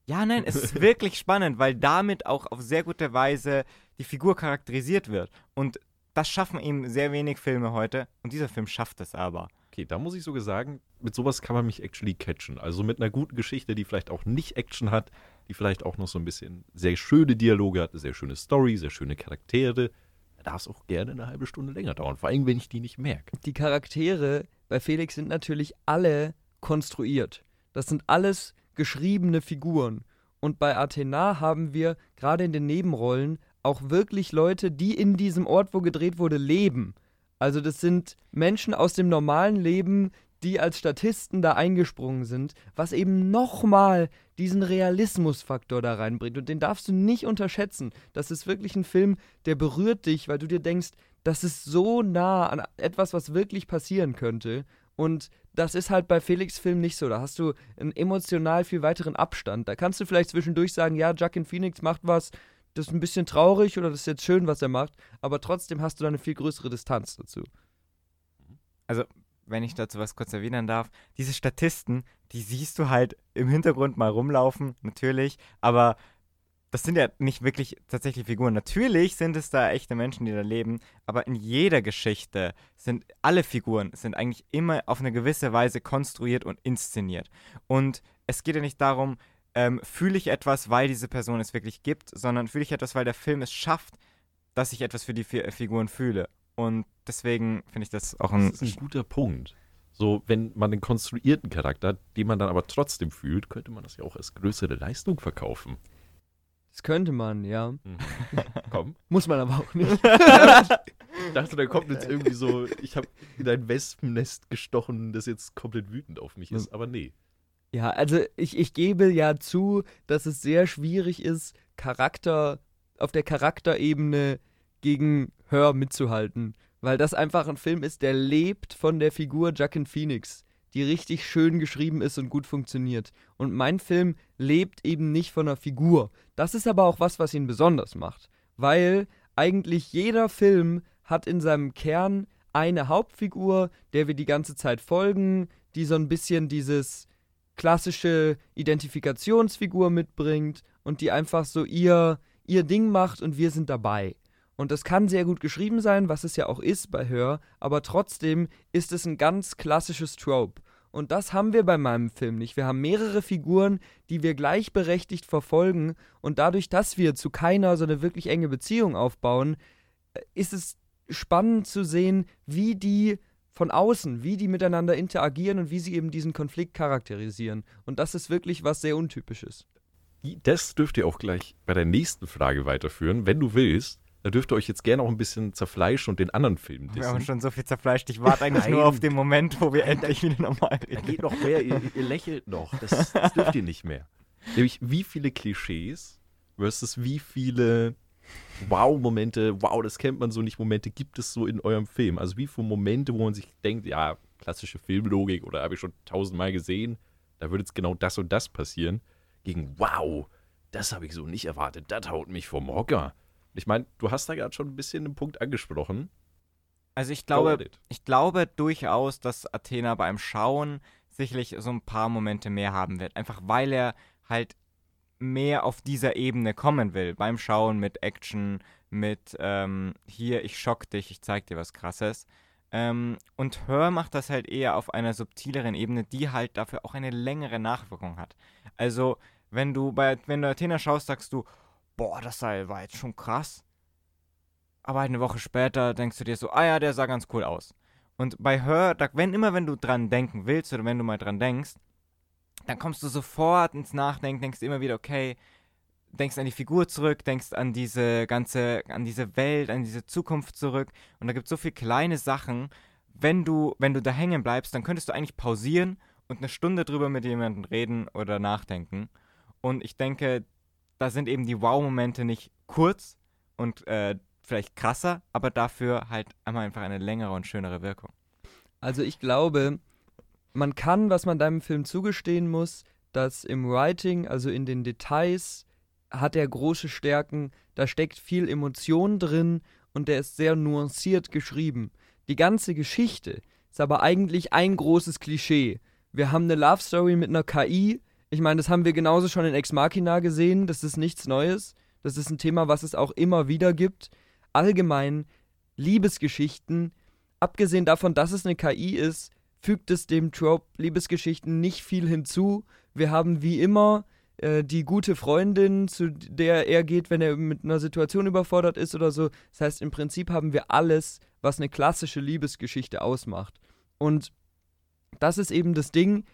Ja, nein, es ist [laughs] wirklich spannend, weil damit auch auf sehr gute Weise die Figur charakterisiert wird. Und das schaffen eben sehr wenig Filme heute. Und dieser Film schafft es aber. Okay, da muss ich sogar sagen, mit sowas kann man mich actually catchen. Also mit einer guten Geschichte, die vielleicht auch nicht Action hat, die vielleicht auch noch so ein bisschen sehr schöne Dialoge hat, eine sehr schöne Story, sehr schöne Charaktere. Da darf es auch gerne eine halbe Stunde länger dauern, vor allem wenn ich die nicht merke. die Charaktere bei Felix sind natürlich alle konstruiert. Das sind alles geschriebene Figuren. Und bei Athena haben wir gerade in den Nebenrollen auch wirklich Leute, die in diesem Ort, wo gedreht wurde, leben. Also das sind Menschen aus dem normalen Leben, die als Statisten da eingesprungen sind, was eben nochmal diesen Realismusfaktor da reinbringt. Und den darfst du nicht unterschätzen. Das ist wirklich ein Film, der berührt dich, weil du dir denkst, das ist so nah an etwas, was wirklich passieren könnte. Und das ist halt bei Felix Film nicht so. Da hast du einen emotional viel weiteren Abstand. Da kannst du vielleicht zwischendurch sagen, ja, Joaquin Phoenix macht was, das ist ein bisschen traurig oder das ist jetzt schön, was er macht, aber trotzdem hast du da eine viel größere Distanz dazu. Wenn ich dazu was kurz erwähnen darf, diese Statisten, die siehst du halt im Hintergrund mal rumlaufen, natürlich, aber das sind ja nicht wirklich tatsächlich Figuren. Natürlich sind es da echte Menschen, die da leben, aber in jeder Geschichte sind alle Figuren sind eigentlich immer auf eine gewisse Weise konstruiert und inszeniert. Und es geht ja nicht darum, ähm, fühle ich etwas, weil diese Person es wirklich gibt, sondern fühle ich etwas, weil der Film es schafft, dass ich etwas für die Fi Figuren fühle. Und deswegen finde ich das auch ein Das ist ein guter Punkt. So, wenn man einen konstruierten Charakter hat, den man dann aber trotzdem fühlt, könnte man das ja auch als größere Leistung verkaufen. Das könnte man, ja. Mhm. [laughs] Komm. Muss man aber auch nicht. [laughs] Ich dachte, da kommt jetzt irgendwie so, ich habe in ein Wespennest gestochen, das jetzt komplett wütend auf mich ist. Aber nee. Ja, also ich, ich gebe ja zu, dass es sehr schwierig ist, Charakter auf der Charakterebene gegen Hör mitzuhalten. Weil das einfach ein Film ist, der lebt von der Figur Jackin Phoenix, die richtig schön geschrieben ist und gut funktioniert. Und mein Film lebt eben nicht von einer Figur. Das ist aber auch was, was ihn besonders macht. Weil eigentlich jeder Film hat in seinem Kern eine Hauptfigur, der wir die ganze Zeit folgen, die so ein bisschen dieses klassische Identifikationsfigur mitbringt und die einfach so ihr, ihr Ding macht und wir sind dabei. Und das kann sehr gut geschrieben sein, was es ja auch ist bei Hör, aber trotzdem ist es ein ganz klassisches Trope. Und das haben wir bei meinem Film nicht. Wir haben mehrere Figuren, die wir gleichberechtigt verfolgen. Und dadurch, dass wir zu keiner so eine wirklich enge Beziehung aufbauen, äh, ist es spannend zu sehen, wie die von außen, wie die miteinander interagieren und wie sie eben diesen Konflikt charakterisieren. Und das ist wirklich was sehr Untypisches. Das dürft ihr auch gleich bei der nächsten Frage weiterführen, wenn du willst. Da dürft ihr euch jetzt gerne auch ein bisschen zerfleischen und den anderen Film dissen. Wir haben schon so viel zerfleischt. Ich warte eigentlich nur auf den Moment, wo wir endlich wieder normal reden. Da geht noch mehr. Ihr, ihr lächelt noch. Das, das dürft ihr nicht mehr. Nämlich, wie viele Klischees versus wie viele Wow-Momente, wow, das kennt man so nicht, Momente gibt es so in eurem Film? Also wie viele Momente, wo man sich denkt, ja, klassische Filmlogik oder habe ich schon tausendmal gesehen, da würde jetzt genau das und das passieren, gegen wow, das habe ich so nicht erwartet, das haut mich vom Hocker. Ich meine, du hast da gerade schon ein bisschen einen Punkt angesprochen. Also ich glaube, ich glaube durchaus, dass Athena beim Schauen sicherlich so ein paar Momente mehr haben wird. Einfach weil er halt mehr auf dieser Ebene kommen will. Beim Schauen mit Action, mit ähm, hier, ich schock dich, ich zeig dir was krasses. Ähm, und Hör macht das halt eher auf einer subtileren Ebene, die halt dafür auch eine längere Nachwirkung hat. Also, wenn du bei, wenn du Athena schaust, sagst du, boah, das war jetzt schon krass. Aber eine Woche später denkst du dir so, ah ja, der sah ganz cool aus. Und bei da, wenn immer wenn du dran denken willst oder wenn du mal dran denkst, dann kommst du sofort ins Nachdenken, denkst immer wieder, okay, denkst an die Figur zurück, denkst an diese ganze, an diese Welt, an diese Zukunft zurück. Und da gibt es so viele kleine Sachen. Wenn du, wenn du da hängen bleibst, dann könntest du eigentlich pausieren und eine Stunde drüber mit jemandem reden oder nachdenken. Und ich denke, da sind eben die Wow-Momente nicht kurz und äh, vielleicht krasser, aber dafür halt einmal einfach eine längere und schönere Wirkung. Also ich glaube, man kann, was man deinem Film zugestehen muss, dass im Writing, also in den Details, hat er große Stärken, da steckt viel Emotion drin und der ist sehr nuanciert geschrieben. Die ganze Geschichte ist aber eigentlich ein großes Klischee. Wir haben eine Love Story mit einer KI. Ich meine, das haben wir genauso schon in Ex Machina gesehen. Das ist nichts Neues. Das ist ein Thema, was es auch immer wieder gibt. Allgemein Liebesgeschichten, abgesehen davon, dass es eine KI ist, fügt es dem Trope Liebesgeschichten nicht viel hinzu. Wir haben wie immer äh, die gute Freundin, zu der er geht, wenn er mit einer Situation überfordert ist oder so. Das heißt, im Prinzip haben wir alles, was eine klassische Liebesgeschichte ausmacht. Und das ist eben das Ding.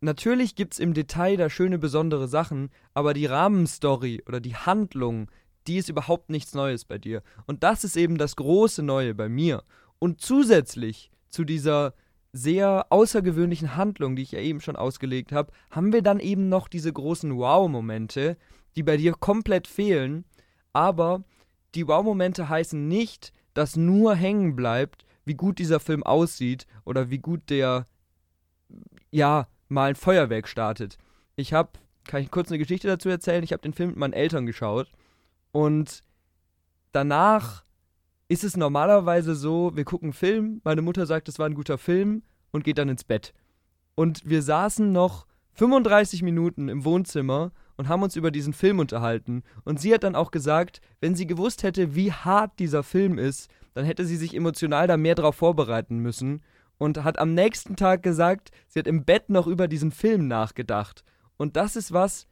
Natürlich gibt es im Detail da schöne besondere Sachen, aber die Rahmenstory oder die Handlung, die ist überhaupt nichts Neues bei dir. Und das ist eben das große Neue bei mir. Und zusätzlich zu dieser sehr außergewöhnlichen Handlung, die ich ja eben schon ausgelegt habe, haben wir dann eben noch diese großen Wow-Momente, die bei dir komplett fehlen. Aber die Wow-Momente heißen nicht, dass nur hängen bleibt, wie gut dieser Film aussieht oder wie gut der, ja, mal ein Feuerwerk startet. Ich habe, kann ich kurz eine Geschichte dazu erzählen? Ich habe den Film mit meinen Eltern geschaut und danach ist es normalerweise so, wir gucken einen Film, meine Mutter sagt, es war ein guter Film und geht dann ins Bett. Und wir saßen noch 35 Minuten im Wohnzimmer und haben uns über diesen Film unterhalten. Und sie hat dann auch gesagt, wenn sie gewusst hätte, wie hart dieser Film ist, dann hätte sie sich emotional da mehr drauf vorbereiten müssen. Und hat am nächsten Tag gesagt, sie hat im Bett noch über diesen Film nachgedacht. Und das ist was,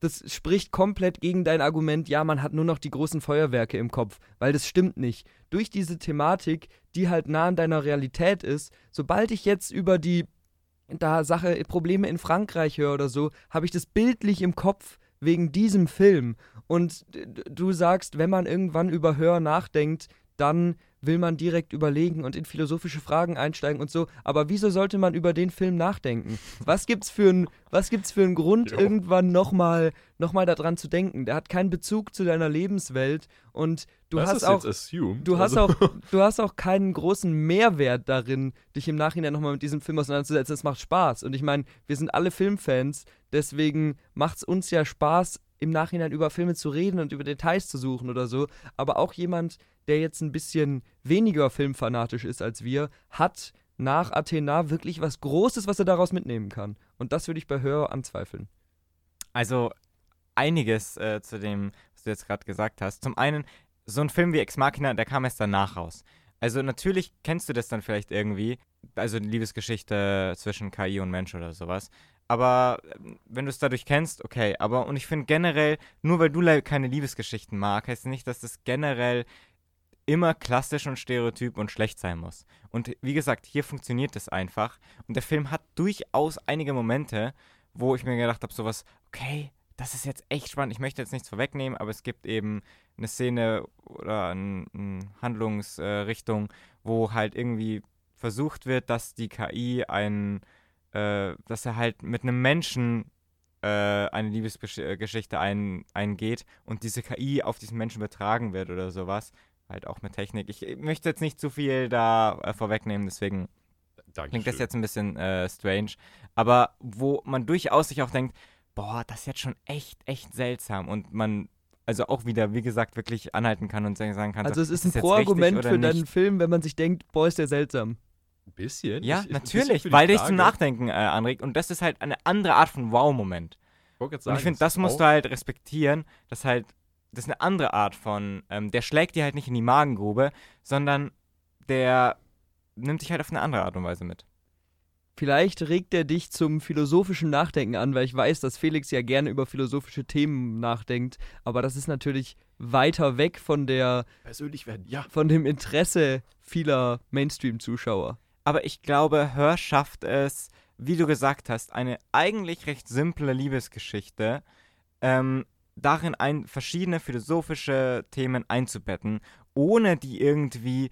das spricht komplett gegen dein Argument, ja, man hat nur noch die großen Feuerwerke im Kopf, weil das stimmt nicht. Durch diese Thematik, die halt nah an deiner Realität ist, sobald ich jetzt über die da Sache Probleme in Frankreich höre oder so, habe ich das bildlich im Kopf wegen diesem Film. Und du sagst, wenn man irgendwann über Hör nachdenkt, dann will man direkt überlegen und in philosophische Fragen einsteigen und so. Aber wieso sollte man über den Film nachdenken? Was gibt's für einen, was gibt's für einen Grund, Jo. irgendwann nochmal noch mal daran zu denken? Der hat keinen Bezug zu deiner Lebenswelt und du das hast auch. Du hast, also, auch, du hast auch keinen großen Mehrwert darin, dich im Nachhinein nochmal mit diesem Film auseinanderzusetzen. Es macht Spaß. Und ich meine, wir sind alle Filmfans, deswegen macht es uns ja Spaß, im Nachhinein über Filme zu reden und über Details zu suchen oder so. Aber auch jemand, der jetzt ein bisschen weniger filmfanatisch ist als wir, hat nach Athena wirklich was Großes, was er daraus mitnehmen kann. Und das würde ich bei Hör anzweifeln. Also einiges äh, zu dem, was du jetzt gerade gesagt hast. Zum einen, so ein Film wie Ex Machina, der kam erst danach raus. Also natürlich kennst du das dann vielleicht irgendwie, also die Liebesgeschichte zwischen KI und Mensch oder sowas. Aber ähm, wenn du es dadurch kennst, okay. Aber und ich finde generell, nur weil du keine Liebesgeschichten magst, heißt nicht, dass das generell immer klassisch und stereotyp und schlecht sein muss. Und wie gesagt, hier funktioniert das einfach. Und der Film hat durchaus einige Momente, wo ich mir gedacht habe, sowas, okay, das ist jetzt echt spannend. Ich möchte jetzt nichts vorwegnehmen, aber es gibt eben eine Szene oder eine ein Handlungsrichtung, wo halt irgendwie versucht wird, dass die KI ein, äh, dass er halt mit einem Menschen äh, eine Liebesgeschichte ein, eingeht und diese KI auf diesen Menschen übertragen wird oder sowas. Halt auch mit Technik. Ich möchte jetzt nicht zu viel da äh, vorwegnehmen, deswegen Dankeschön. klingt das jetzt ein bisschen äh, strange. Aber wo man durchaus sich auch denkt, boah, das ist jetzt schon echt, echt seltsam. Und man also auch wieder, wie gesagt, wirklich anhalten kann und sagen kann, Also es so, ist ein Pro-Argument für deinen? Film, wenn man sich denkt, boah, ist der seltsam. Ein bisschen. Ja, Ich- bisschen natürlich, die weil dich zum. Nachdenken äh, anregt. Und das ist halt eine andere Art von Wow-Moment. Ich Und ich finde, das musst auch- du halt respektieren, dass halt, das ist eine andere Art von, ähm, der schlägt dir halt nicht in die Magengrube, sondern der nimmt dich halt auf eine andere Art und Weise mit. Vielleicht regt er dich zum philosophischen Nachdenken an, weil ich weiß, dass Felix ja gerne über philosophische Themen nachdenkt, aber das ist natürlich weiter weg von der persönlich werden. Ja. von dem Interesse vieler Mainstream-Zuschauer. Aber ich glaube, Hör schafft es, wie du gesagt hast, eine eigentlich recht simple Liebesgeschichte, ähm, darin ein, verschiedene philosophische Themen einzubetten, ohne die irgendwie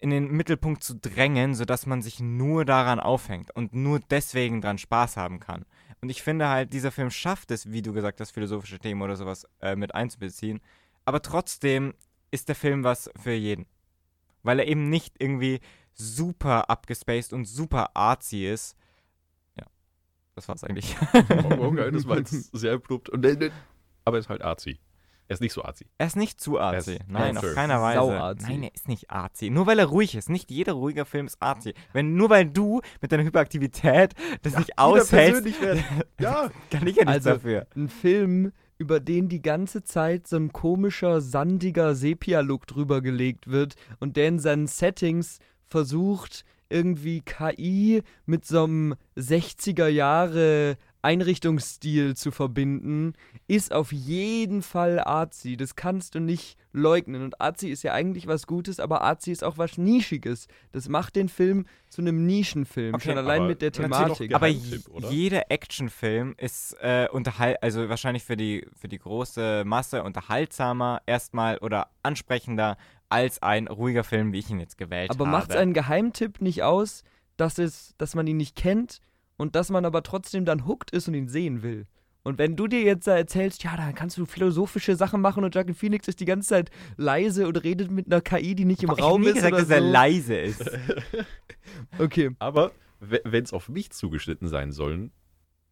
in den Mittelpunkt zu drängen, sodass man sich nur daran aufhängt und nur deswegen dran Spaß haben kann. Und ich finde halt, dieser Film schafft es, wie du gesagt hast, philosophische Themen oder sowas äh, mit einzubeziehen. Aber trotzdem ist der Film was für jeden. Weil er eben nicht irgendwie super abgespaced und super artsy ist. Ja, das war's eigentlich. Oh, okay, das war jetzt [laughs] sehr abrupt. Aber er ist halt arzi. Er ist nicht so arzi. Er ist nicht zu artsy. ist- Nein, er ist auf keiner Weise. Nein, er ist nicht artsy. Nur weil er ruhig ist. Nicht jeder ruhige Film ist artsy. Wenn, nur weil du mit deiner Hyperaktivität das nicht aushältst, werden. [laughs] Ja. kann ich ja nichts Also- dafür. Ein Film, über den die ganze Zeit so ein komischer, sandiger Sepia-Look drüber gelegt wird und der in seinen Settings versucht, irgendwie KI mit so einem 60er Jahre Einrichtungsstil zu verbinden, ist auf jeden Fall Arzi. Das kannst du nicht leugnen. Und Arzi ist ja eigentlich was Gutes, aber Arzi ist auch was Nischiges. Das macht den Film zu einem Nischenfilm, Okay, schon allein aber mit der Thematik. Aber jeder Actionfilm ist äh, unterhalt, also wahrscheinlich für die, für die große Masse unterhaltsamer erstmal oder ansprechender als ein ruhiger Film, wie ich ihn jetzt gewählt Aber habe. macht es einen Geheimtipp nicht aus, dass, es, dass man ihn nicht kennt und dass man aber trotzdem dann hooked ist und ihn sehen will? Und wenn du dir jetzt da erzählst, ja, da kannst du philosophische Sachen machen und Joaquin Phoenix ist die ganze Zeit leise und redet mit einer KI, die nicht im ich habe Raum nie ist gesagt, oder dass er so. leise ist. [laughs] Okay, Aber wenn es auf mich zugeschnitten sein sollen,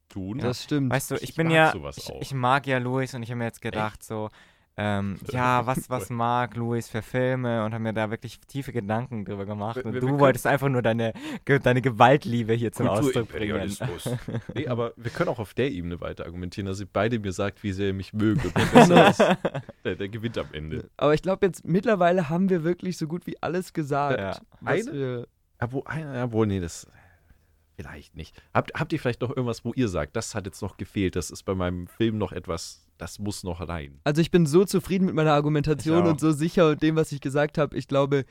tun. das stimmt. Weißt du, ich, Ich bin mag ja, sowas ich, auch. ich mag ja Louis und ich habe mir jetzt gedacht so, ähm, [laughs] ja, was, was mag Louis für Filme und habe mir da wirklich tiefe Gedanken drüber gemacht. Wir- und wir- du wir wolltest einfach nur deine, deine Gewaltliebe hier zum Ausdruck bringen. [laughs] Nee, aber wir können auch auf der Ebene weiter argumentieren, dass ihr beide mir sagt, wie sehr ihr mich mögt. [laughs] Der, der gewinnt am Ende. Aber ich glaube, jetzt mittlerweile haben wir wirklich so gut wie alles gesagt. Ja. Eine- wir- Obwohl, obwohl, nee, das vielleicht nicht. Habt, habt ihr vielleicht noch irgendwas, wo ihr sagt, das hat jetzt noch gefehlt, das ist bei meinem Film noch etwas, das muss noch rein. Also ich bin so zufrieden mit meiner Argumentation und so sicher mit dem, was ich gesagt habe. Ich glaube,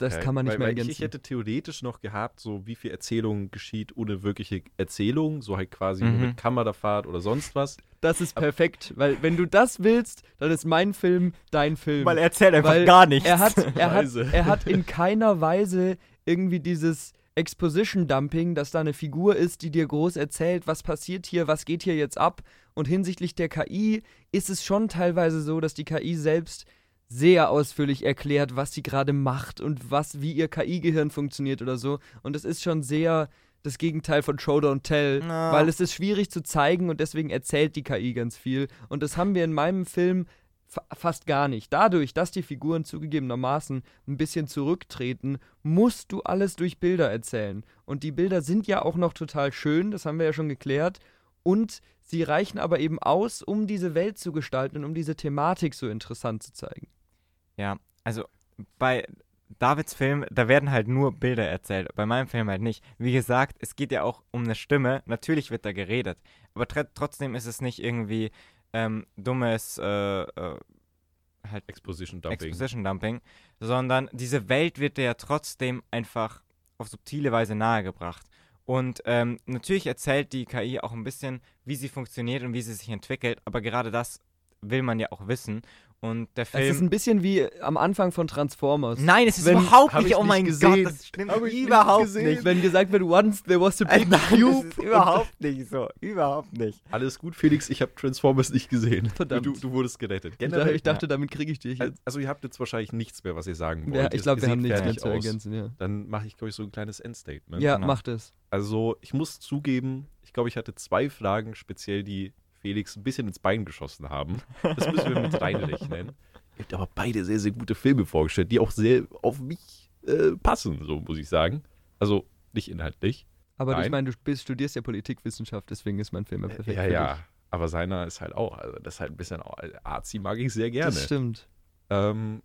das Okay, kann man nicht weil, mehr weil ergänzen. ich hätte theoretisch noch gehabt, so wie viel Erzählung geschieht ohne wirkliche Erzählung, so halt quasi Mhm. mit Kamerafahrt oder sonst was. das ist perfekt, weil wenn du das willst, dann ist mein Film dein Film. Weil er erzählt einfach Weil gar nichts. er hat, er hat, [laughs] er hat in keiner Weise irgendwie dieses Exposition-Dumping, dass da eine Figur ist, die dir groß erzählt, was passiert hier, was geht hier jetzt ab. Und hinsichtlich der KI ist es schon teilweise so, dass die KI selbst sehr ausführlich erklärt, was sie gerade macht und was, wie ihr KI-Gehirn funktioniert oder so. Und es ist schon sehr das Gegenteil von Show Don't Tell, Na. weil es ist schwierig zu zeigen und deswegen erzählt die KI ganz viel. Und das haben wir in meinem Film fast gar nicht. Dadurch, dass die Figuren zugegebenermaßen ein bisschen zurücktreten, musst du alles durch Bilder erzählen. Und die Bilder sind ja auch noch total schön, das haben wir ja schon geklärt. Und sie reichen aber eben aus, um diese Welt zu gestalten und um diese Thematik so interessant zu zeigen. Ja, also bei Davids Film, da werden halt nur Bilder erzählt. Bei meinem Film halt nicht. Wie gesagt, es geht ja auch um eine Stimme. Natürlich wird da geredet. Aber tr trotzdem ist es nicht irgendwie ähm, dummes äh, äh, halt Exposition Dumping. Exposition Dumping, sondern diese Welt wird dir ja trotzdem einfach auf subtile Weise nahegebracht. Und ähm, natürlich erzählt die KI auch ein bisschen, wie sie funktioniert und wie sie sich entwickelt, aber gerade das will man ja auch wissen. Und der Das ist Film. ein bisschen wie am Anfang von Transformers. Nein, es ist Wenn- überhaupt nicht. ich Oh nicht mein gesehen. Gott, das stimmt Hab ich nicht überhaupt gesehen. nicht. Wenn gesagt wird, once there was a Äh, big Nein, cube. das ist überhaupt nicht so. Überhaupt nicht. Alles gut, Felix, ich habe Transformers nicht gesehen. Verdammt. Du, du wurdest gerettet. Ich dachte, Generell, ich dachte damit kriege ich dich jetzt. also ihr habt jetzt wahrscheinlich nichts mehr, was ihr sagen wollt. Ja, ich glaube, ihr wir haben nichts mehr zu ergänzen. Ja, Dann mache ich, glaube ich, so ein kleines Endstatement. ja genau. macht es. Also, ich muss zugeben, ich glaube, ich hatte zwei Fragen, speziell die Felix ein bisschen ins Bein geschossen haben. Das müssen wir mit reinrechnen. Ihr habt aber beide sehr, sehr gute Filme vorgestellt, die auch sehr auf mich äh, passen, so muss ich sagen. Also, nicht inhaltlich. Aber ich Nein. meine, du bist, studierst ja Politikwissenschaft, deswegen ist mein Film ja perfekt. ja, ja. Aber seiner ist halt auch, also das ist halt ein bisschen, auch- Arzi mag ich sehr gerne. Das stimmt. Ähm,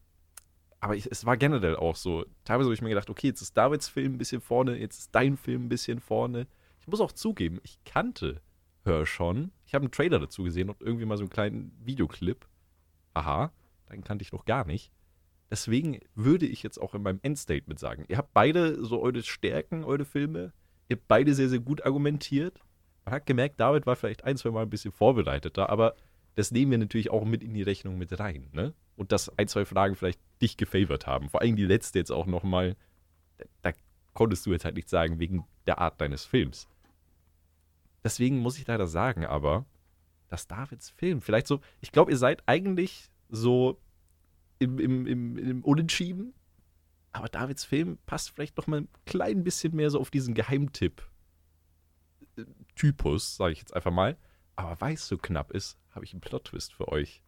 aber ich, es war generell auch so. Teilweise habe ich mir gedacht, okay, jetzt ist Davids Film ein bisschen vorne, jetzt ist dein Film ein bisschen vorne. Ich muss auch zugeben, ich kannte Hör schon. Ich habe einen Trailer dazu gesehen und irgendwie mal so einen kleinen Videoclip. Aha, den kannte ich noch gar nicht. Deswegen würde ich jetzt auch in meinem Endstatement sagen, ihr habt beide so eure Stärken, eure Filme. Ihr habt beide sehr, sehr gut argumentiert. Man hat gemerkt, David war vielleicht ein, zwei Mal ein bisschen vorbereiteter, aber das nehmen wir natürlich auch mit in die Rechnung mit rein, ne? Und dass ein, zwei Fragen vielleicht dich gefavored haben. Vor allem die letzte jetzt auch nochmal, da, da konntest du jetzt halt nicht sagen, wegen der Art deines Films. Deswegen muss ich leider sagen, aber, dass Davids Film vielleicht so, ich glaube, ihr seid eigentlich so im, im, im, im Unentschieden, aber Davids Film passt vielleicht noch mal ein klein bisschen mehr so auf diesen Geheimtipp-Typus, sage ich jetzt einfach mal. Aber weil es so knapp ist, habe ich einen Plot-Twist für euch.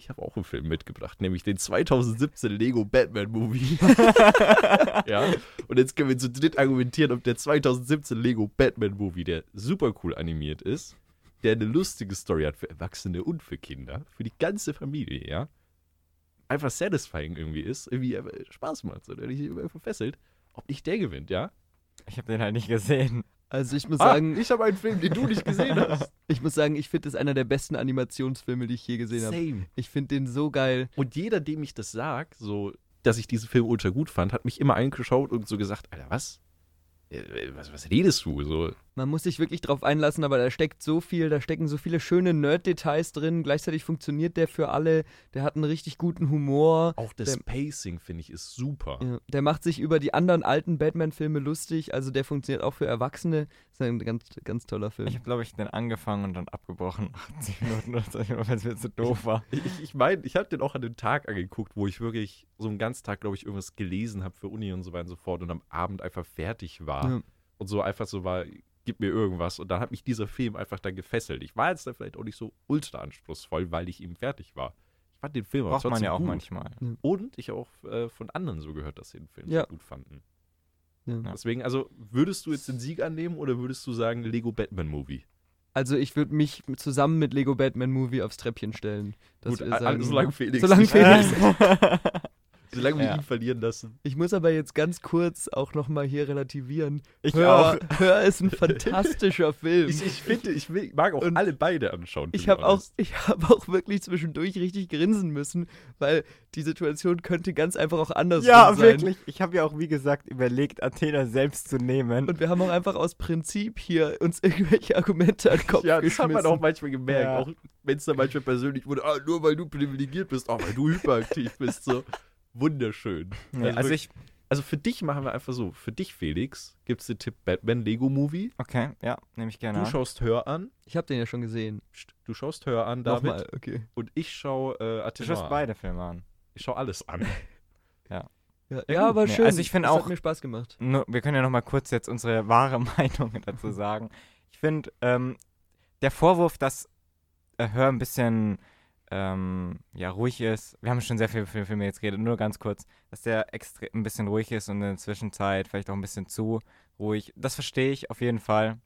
Ich habe auch einen Film mitgebracht, nämlich den 2017 Lego Batman Movie. [laughs] ja. Und jetzt können wir zu dritt argumentieren, ob der 2017 Lego Batman Movie, der super cool animiert ist, der eine lustige Story hat für Erwachsene und für Kinder, für die ganze Familie, ja, einfach satisfying irgendwie ist, irgendwie Spaß macht, so, der dich einfach fesselt, ob nicht der gewinnt, ja? Ich habe den halt nicht gesehen. Also ich muss Ah, sagen, ich habe einen Film, den du nicht gesehen hast. [laughs] ich muss sagen, ich finde das einer der besten Animationsfilme, die ich je gesehen habe. Same. Ich finde den so geil. Und jeder, dem ich das sag, so, dass ich diesen Film ultra gut fand, hat mich immer eingeschaut und so gesagt, Alter, was? Äh, Was, was redest du? So, Man muss sich wirklich drauf einlassen, aber da steckt so viel, da stecken so viele schöne Nerd-Details drin. Gleichzeitig funktioniert der für alle. Der hat einen richtig guten Humor. auch das Der- Pacing, finde ich, ist super. Ja, der macht sich über die anderen alten Batman-Filme lustig. Also der funktioniert auch für Erwachsene. Ist ein ganz, ganz toller Film. Ich habe, glaube ich, den angefangen und dann abgebrochen. [laughs] 80 Minuten oder so, weil es mir zu doof war. Ich meine, ich, mein, ich habe den auch an dem Tag angeguckt, wo ich wirklich so einen ganzen Tag, glaube ich, irgendwas gelesen habe für Uni und so weiter und so fort und am Abend einfach fertig war. Ja. Und so einfach so war, gib mir irgendwas. Und dann hat mich dieser Film einfach dann gefesselt. Ich war jetzt da vielleicht auch nicht so ultra anspruchsvoll, weil ich eben fertig war. Ich fand den Film aber Braucht man trotzdem ja auch gut. manchmal. Und ich habe auch äh, von anderen so gehört, dass sie den Film Ja. gut fanden. Ja. Deswegen, also, würdest du jetzt den Sieg annehmen oder würdest du sagen Lego Batman Movie? Also ich würde mich zusammen mit Lego Batman Movie aufs Treppchen stellen. Dass Gut, wir sagen, solange Felix Solange nicht- Felix. [laughs] [laughs] [laughs] Solange wir Ja. ihn verlieren lassen. Ich muss aber jetzt ganz kurz auch nochmal hier relativieren. Ich Hör, Hör ist ein [laughs] fantastischer Film. Ich, ich finde, ich mag auch Und alle beide anschauen. Ich be habe auch, ich hab auch wirklich zwischendurch richtig grinsen müssen, weil die Situation könnte ganz einfach auch anders Ja, sein. wirklich. Ich habe ja auch, wie gesagt, überlegt, Athena selbst zu nehmen. Und wir haben auch einfach aus Prinzip hier uns irgendwelche Argumente an den Kopf Ja, das hat man auch manchmal gemerkt. Ja. Auch wenn es dann manchmal persönlich wurde, ah, nur weil du privilegiert bist, auch weil du hyperaktiv bist. So wunderschön. Nee, also wirklich- ich, Also für dich machen wir einfach so. Für dich, Felix, gibt es den Tipp Batman Lego Movie. okay, ja, nehme ich gerne Du an. schaust Hör an. ich habe den ja schon gesehen. Du schaust Hör an, David. Nochmal, okay. Und ich schaue äh, Du Athena schaust beide Filme an. Ich schaue alles an. Ja, Ja, ja aber Nee, schön. also ich find das auch- hat mir Spaß gemacht. Nur, wir können ja noch mal kurz jetzt unsere wahre [laughs] Meinung dazu sagen. Ich finde, ähm, der Vorwurf, dass äh, Hör ein bisschen ähm, ja, ruhig ist, wir haben schon sehr viel für Filme jetzt geredet, nur ganz kurz, dass der extrem ein bisschen ruhig ist und in der Zwischenzeit vielleicht auch ein bisschen zu ruhig. Das verstehe ich auf jeden Fall.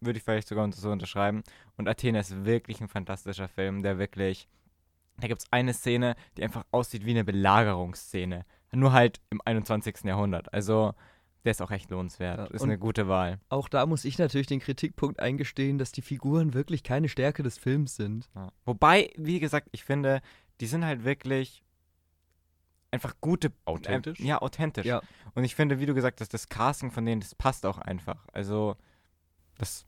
Würde ich vielleicht sogar so unterschreiben. Und Athena ist wirklich ein fantastischer Film, der wirklich. Da gibt es eine Szene, die einfach aussieht wie eine Belagerungsszene. Nur halt im 21. Jahrhundert. Also, der ist auch echt lohnenswert. Ja, ist eine gute Wahl. Auch da muss ich natürlich den Kritikpunkt eingestehen, dass die Figuren wirklich keine Stärke des Films sind. Ja. Wobei, wie gesagt, ich finde, die sind halt wirklich einfach gute. Authentisch? Äh, ja, authentisch. Ja. Und ich finde, wie du gesagt hast, das Casting von denen, das passt auch einfach. Also, das.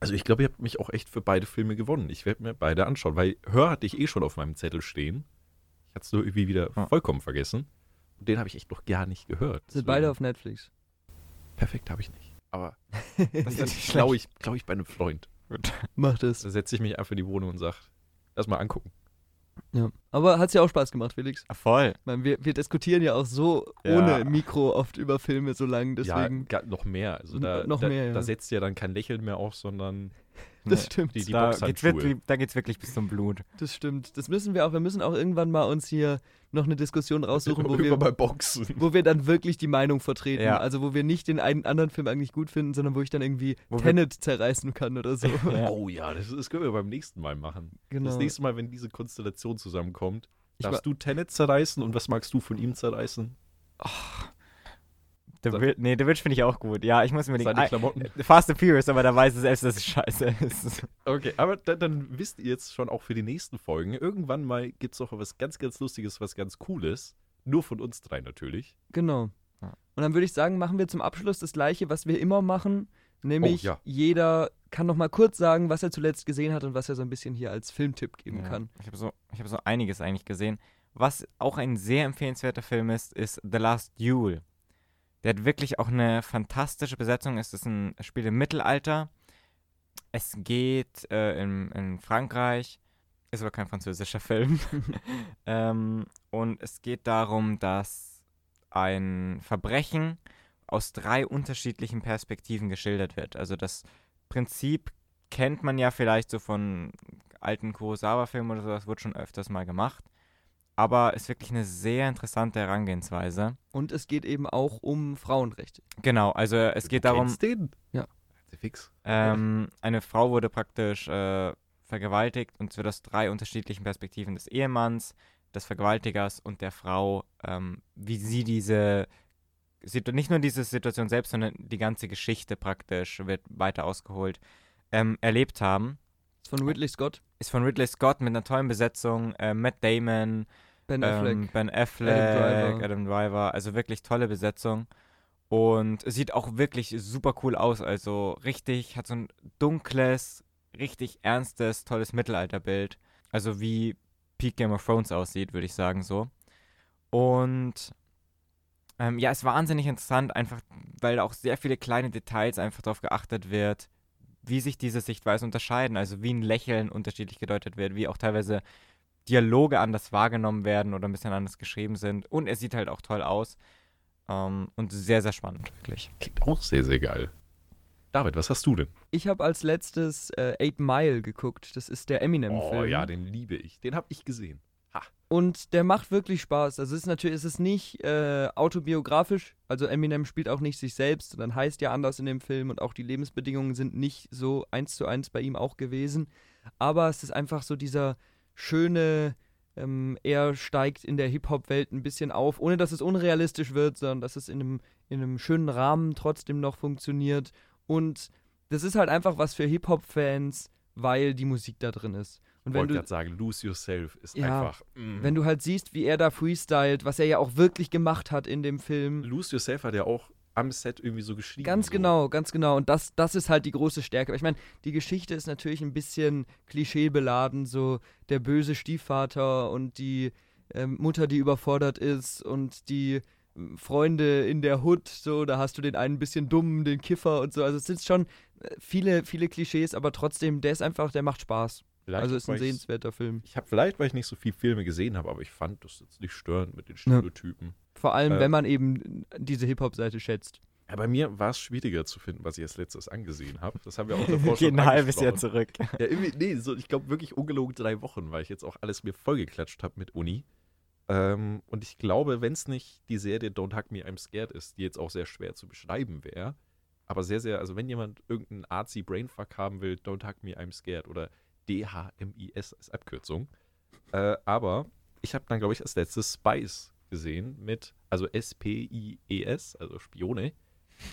Also ich glaube, ihr habt mich auch echt für beide Filme gewonnen. Ich werde mir beide anschauen, weil Hör hatte ich eh schon auf meinem Zettel stehen. Ich hatte es nur irgendwie wieder Ja. vollkommen vergessen. Und den habe ich echt noch gar nicht gehört. Sind beide auf Netflix. Perfekt habe ich nicht. Aber [laughs] Das das glaube ich, glaub ich bei einem Freund. Macht es. Da setze ich mich einfach in die Wohnung und sage, lass mal angucken. Ja. Aber hat es ja auch Spaß gemacht, Felix. Ah, voll. Meine, wir, wir diskutieren ja auch so Ja. ohne Mikro oft über Filme so lang, deswegen. ja, noch mehr. Also da, noch da, mehr, ja. da setzt ja dann kein Lächeln mehr auf, sondern [laughs] das Nee. stimmt. die, die da, geht's Boxhandschuhe. wirklich, da geht's wirklich bis zum Blut. Das stimmt. Das müssen wir auch. Wir müssen auch irgendwann mal uns hier noch eine Diskussion raussuchen, [laughs] wo wir, wo wir dann wirklich die Meinung vertreten. Ja. Also wo wir nicht den einen anderen Film eigentlich gut finden, sondern wo ich dann irgendwie Wo Tenet zerreißen kann oder so. [laughs] Ja. Oh ja, das, das können wir beim nächsten Mal machen. Genau. Das nächste Mal, wenn diese Konstellation zusammenkommt, Ich darfst du Tenet zerreißen und was magst du von ihm zerreißen? The Sa- Witch, nee, The Witch finde ich auch gut. Ja, ich muss mir Seine Klamotten. die. [laughs] Fast and Furious, aber da weiß es selbst, dass es scheiße ist. [laughs] Okay, aber dann, dann wisst ihr jetzt schon auch für die nächsten Folgen, irgendwann mal gibt es auch was ganz, ganz Lustiges, was ganz Cooles. Nur von uns drei natürlich. Genau. Und dann würde ich sagen, machen wir zum Abschluss das gleiche, was wir immer machen. Nämlich Oh, ja. jeder kann noch mal kurz sagen, was er zuletzt gesehen hat und was er so ein bisschen hier als Filmtipp geben Ja, kann. Ich habe so, ich hab so einiges eigentlich gesehen. Was auch ein sehr empfehlenswerter Film ist, ist The Last Duel. Der hat wirklich auch eine fantastische Besetzung. Es ist ein Spiel im Mittelalter. Es geht äh, in, in Frankreich. Ist aber kein französischer [laughs] Film. [laughs] ähm, und es geht darum, dass ein Verbrechen aus drei unterschiedlichen Perspektiven geschildert wird. Also das Prinzip kennt man ja vielleicht so von alten Kurosawa-Filmen oder sowas, wurde schon öfters mal gemacht. Aber ist wirklich eine sehr interessante Herangehensweise. Und es geht eben auch um Frauenrechte. Genau, also es geht du darum, Kennst den? Ja. Fix. ähm, eine Frau wurde praktisch äh, vergewaltigt und wird aus drei unterschiedlichen Perspektiven des Ehemanns, des Vergewaltigers und der Frau, ähm, wie sie diese, nicht nur diese Situation selbst, sondern die ganze Geschichte praktisch wird weiter ausgeholt, ähm, erlebt haben. Ist von Ridley Scott, Ist von Ridley Scott mit einer tollen Besetzung, äh, Matt Damon, Ben Affleck. ähm, Ben Affleck, Driver. Adam Driver, also wirklich tolle Besetzung. Und sieht auch wirklich super cool aus. Also richtig, hat so ein dunkles, richtig ernstes, tolles Mittelalterbild. Also wie Peak Game of Thrones aussieht, würde ich sagen so. Und ähm, ja, es ist wahnsinnig interessant, einfach weil auch sehr viele kleine Details einfach darauf geachtet wird, wie sich diese Sichtweisen unterscheiden. Also wie ein Lächeln unterschiedlich gedeutet wird, wie auch teilweise Dialoge anders wahrgenommen werden oder ein bisschen anders geschrieben sind. Und er sieht halt auch toll aus. Ähm, und sehr, sehr spannend, wirklich. Klingt auch sehr, sehr geil. David, was hast du denn? Ich habe als letztes äh, Eight Mile geguckt. Das ist der Eminem-Film. Oh ja, den liebe ich. Den habe ich gesehen. Und der macht wirklich Spaß. Also es ist natürlich, es ist nicht äh, autobiografisch. Also Eminem spielt auch nicht sich selbst, sondern heißt ja anders in dem Film und auch die Lebensbedingungen sind nicht so eins zu eins bei ihm auch gewesen. Aber es ist einfach so dieser schöne ähm, er steigt in der Hip-Hop-Welt ein bisschen auf, ohne dass es unrealistisch wird, sondern dass es in einem, in einem schönen Rahmen trotzdem noch funktioniert. Und das ist halt einfach was für Hip-Hop-Fans, weil die Musik da drin ist. Und wenn wollte du, gerade sagen, Lose Yourself ist Ja, einfach. mm. wenn du halt siehst, wie er da freestylt, was er ja auch wirklich gemacht hat in dem Film. Lose Yourself hat ja auch am Set irgendwie so geschrieben. Ganz so. genau, ganz genau. Und das, das ist halt die große Stärke. Ich meine, die Geschichte ist natürlich ein bisschen klischeebeladen, so der böse Stiefvater und die ähm, Mutter, die überfordert ist und die ähm, Freunde in der Hood, so, da hast du den einen bisschen dummen, den Kiffer und so. Also es sind schon äh, viele, viele Klischees, aber trotzdem, der ist einfach, der macht Spaß. Vielleicht, also ist ein sehenswerter Film. Ich habe vielleicht, weil ich nicht so viel Filme gesehen habe, aber ich fand das jetzt nicht störend mit den Stereotypen. Vor allem, Äh, wenn man eben diese Hip-Hop-Seite schätzt. Ja, bei mir war es schwieriger zu finden, was ich als letztes angesehen habe. Das haben wir auch [laughs] davor schon ein halbes Jahr zurück. [laughs] Ja, irgendwie, nee, so, ich glaube wirklich ungelogen drei Wochen, weil ich jetzt auch alles mir vollgeklatscht habe mit Uni. Ähm, und ich glaube, wenn es nicht die Serie Don't Hug Me, I'm Scared ist, die jetzt auch sehr schwer zu beschreiben wäre, aber sehr, sehr, also wenn jemand irgendeinen artsy Brainfuck haben will, Don't Hug Me, I'm Scared oder DHMIS als Abkürzung. Äh, aber ich habe dann, glaube ich, als letztes Spice gesehen mit, also S-P-I-E-S, also Spione,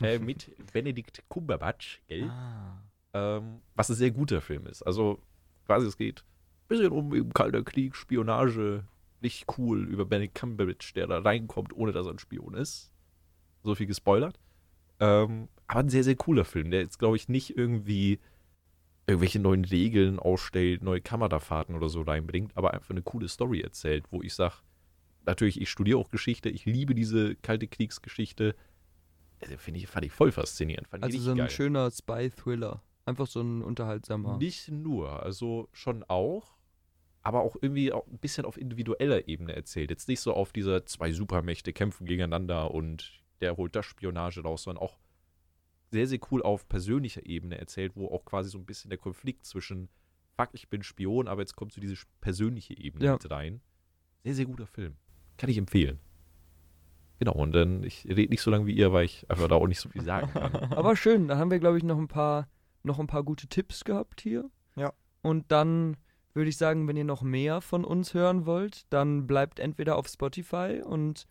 äh, [laughs] mit Benedict Cumberbatch, gell? Ah. ähm, was ein sehr guter Film ist. Also quasi es geht ein bisschen um eben kalter Krieg, Spionage, nicht cool über Benedict Cumberbatch, der da reinkommt, ohne dass er ein Spion ist. So viel gespoilert. Ähm, aber ein sehr, sehr cooler Film, der jetzt, glaube ich, nicht irgendwie irgendwelche neuen Regeln ausstellt, neue Kamerafahrten oder so reinbringt, aber einfach eine coole Story erzählt, wo ich sage, natürlich, ich studiere auch Geschichte, ich liebe diese kalte Kriegsgeschichte. Also, finde ich, fand ich voll faszinierend. Fand Also so ein geil. schöner Spy-Thriller. Einfach so ein unterhaltsamer. Nicht nur, also schon auch, aber auch irgendwie auch ein bisschen auf individueller Ebene erzählt. Jetzt nicht so auf dieser zwei Supermächte kämpfen gegeneinander und der holt das Spionage raus, sondern auch sehr, sehr cool auf persönlicher Ebene erzählt, wo auch quasi so ein bisschen der Konflikt zwischen, fuck, ich bin Spion, aber jetzt kommt so diese persönliche Ebene Ja. mit rein. Sehr, sehr guter Film. Kann ich empfehlen. Genau, und dann, ich rede nicht so lange wie ihr, weil ich einfach da auch nicht so viel sagen kann. [laughs] Aber schön, da haben wir, glaube ich, noch ein paar, noch ein paar gute Tipps gehabt hier. Ja. Und dann würde ich sagen, wenn ihr noch mehr von uns hören wollt, dann bleibt entweder auf Spotify und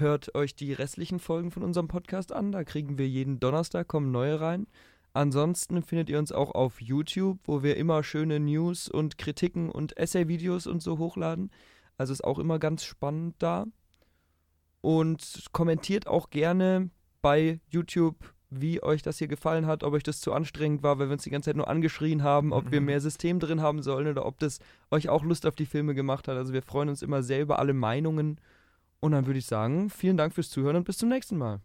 hört euch die restlichen Folgen von unserem Podcast an. Da kriegen wir jeden Donnerstag, kommen neue rein. Ansonsten findet ihr uns auch auf YouTube, wo wir immer schöne News und Kritiken und Essay-Videos und so hochladen. Also ist auch immer ganz spannend da. Und kommentiert auch gerne bei YouTube, wie euch das hier gefallen hat, ob euch das zu anstrengend war, weil wir uns die ganze Zeit nur angeschrien haben, ob wir mehr System drin haben sollen oder ob das euch auch Lust auf die Filme gemacht hat. Also wir freuen uns immer sehr über alle Meinungen. Und dann würde ich sagen, vielen Dank fürs Zuhören und bis zum nächsten Mal.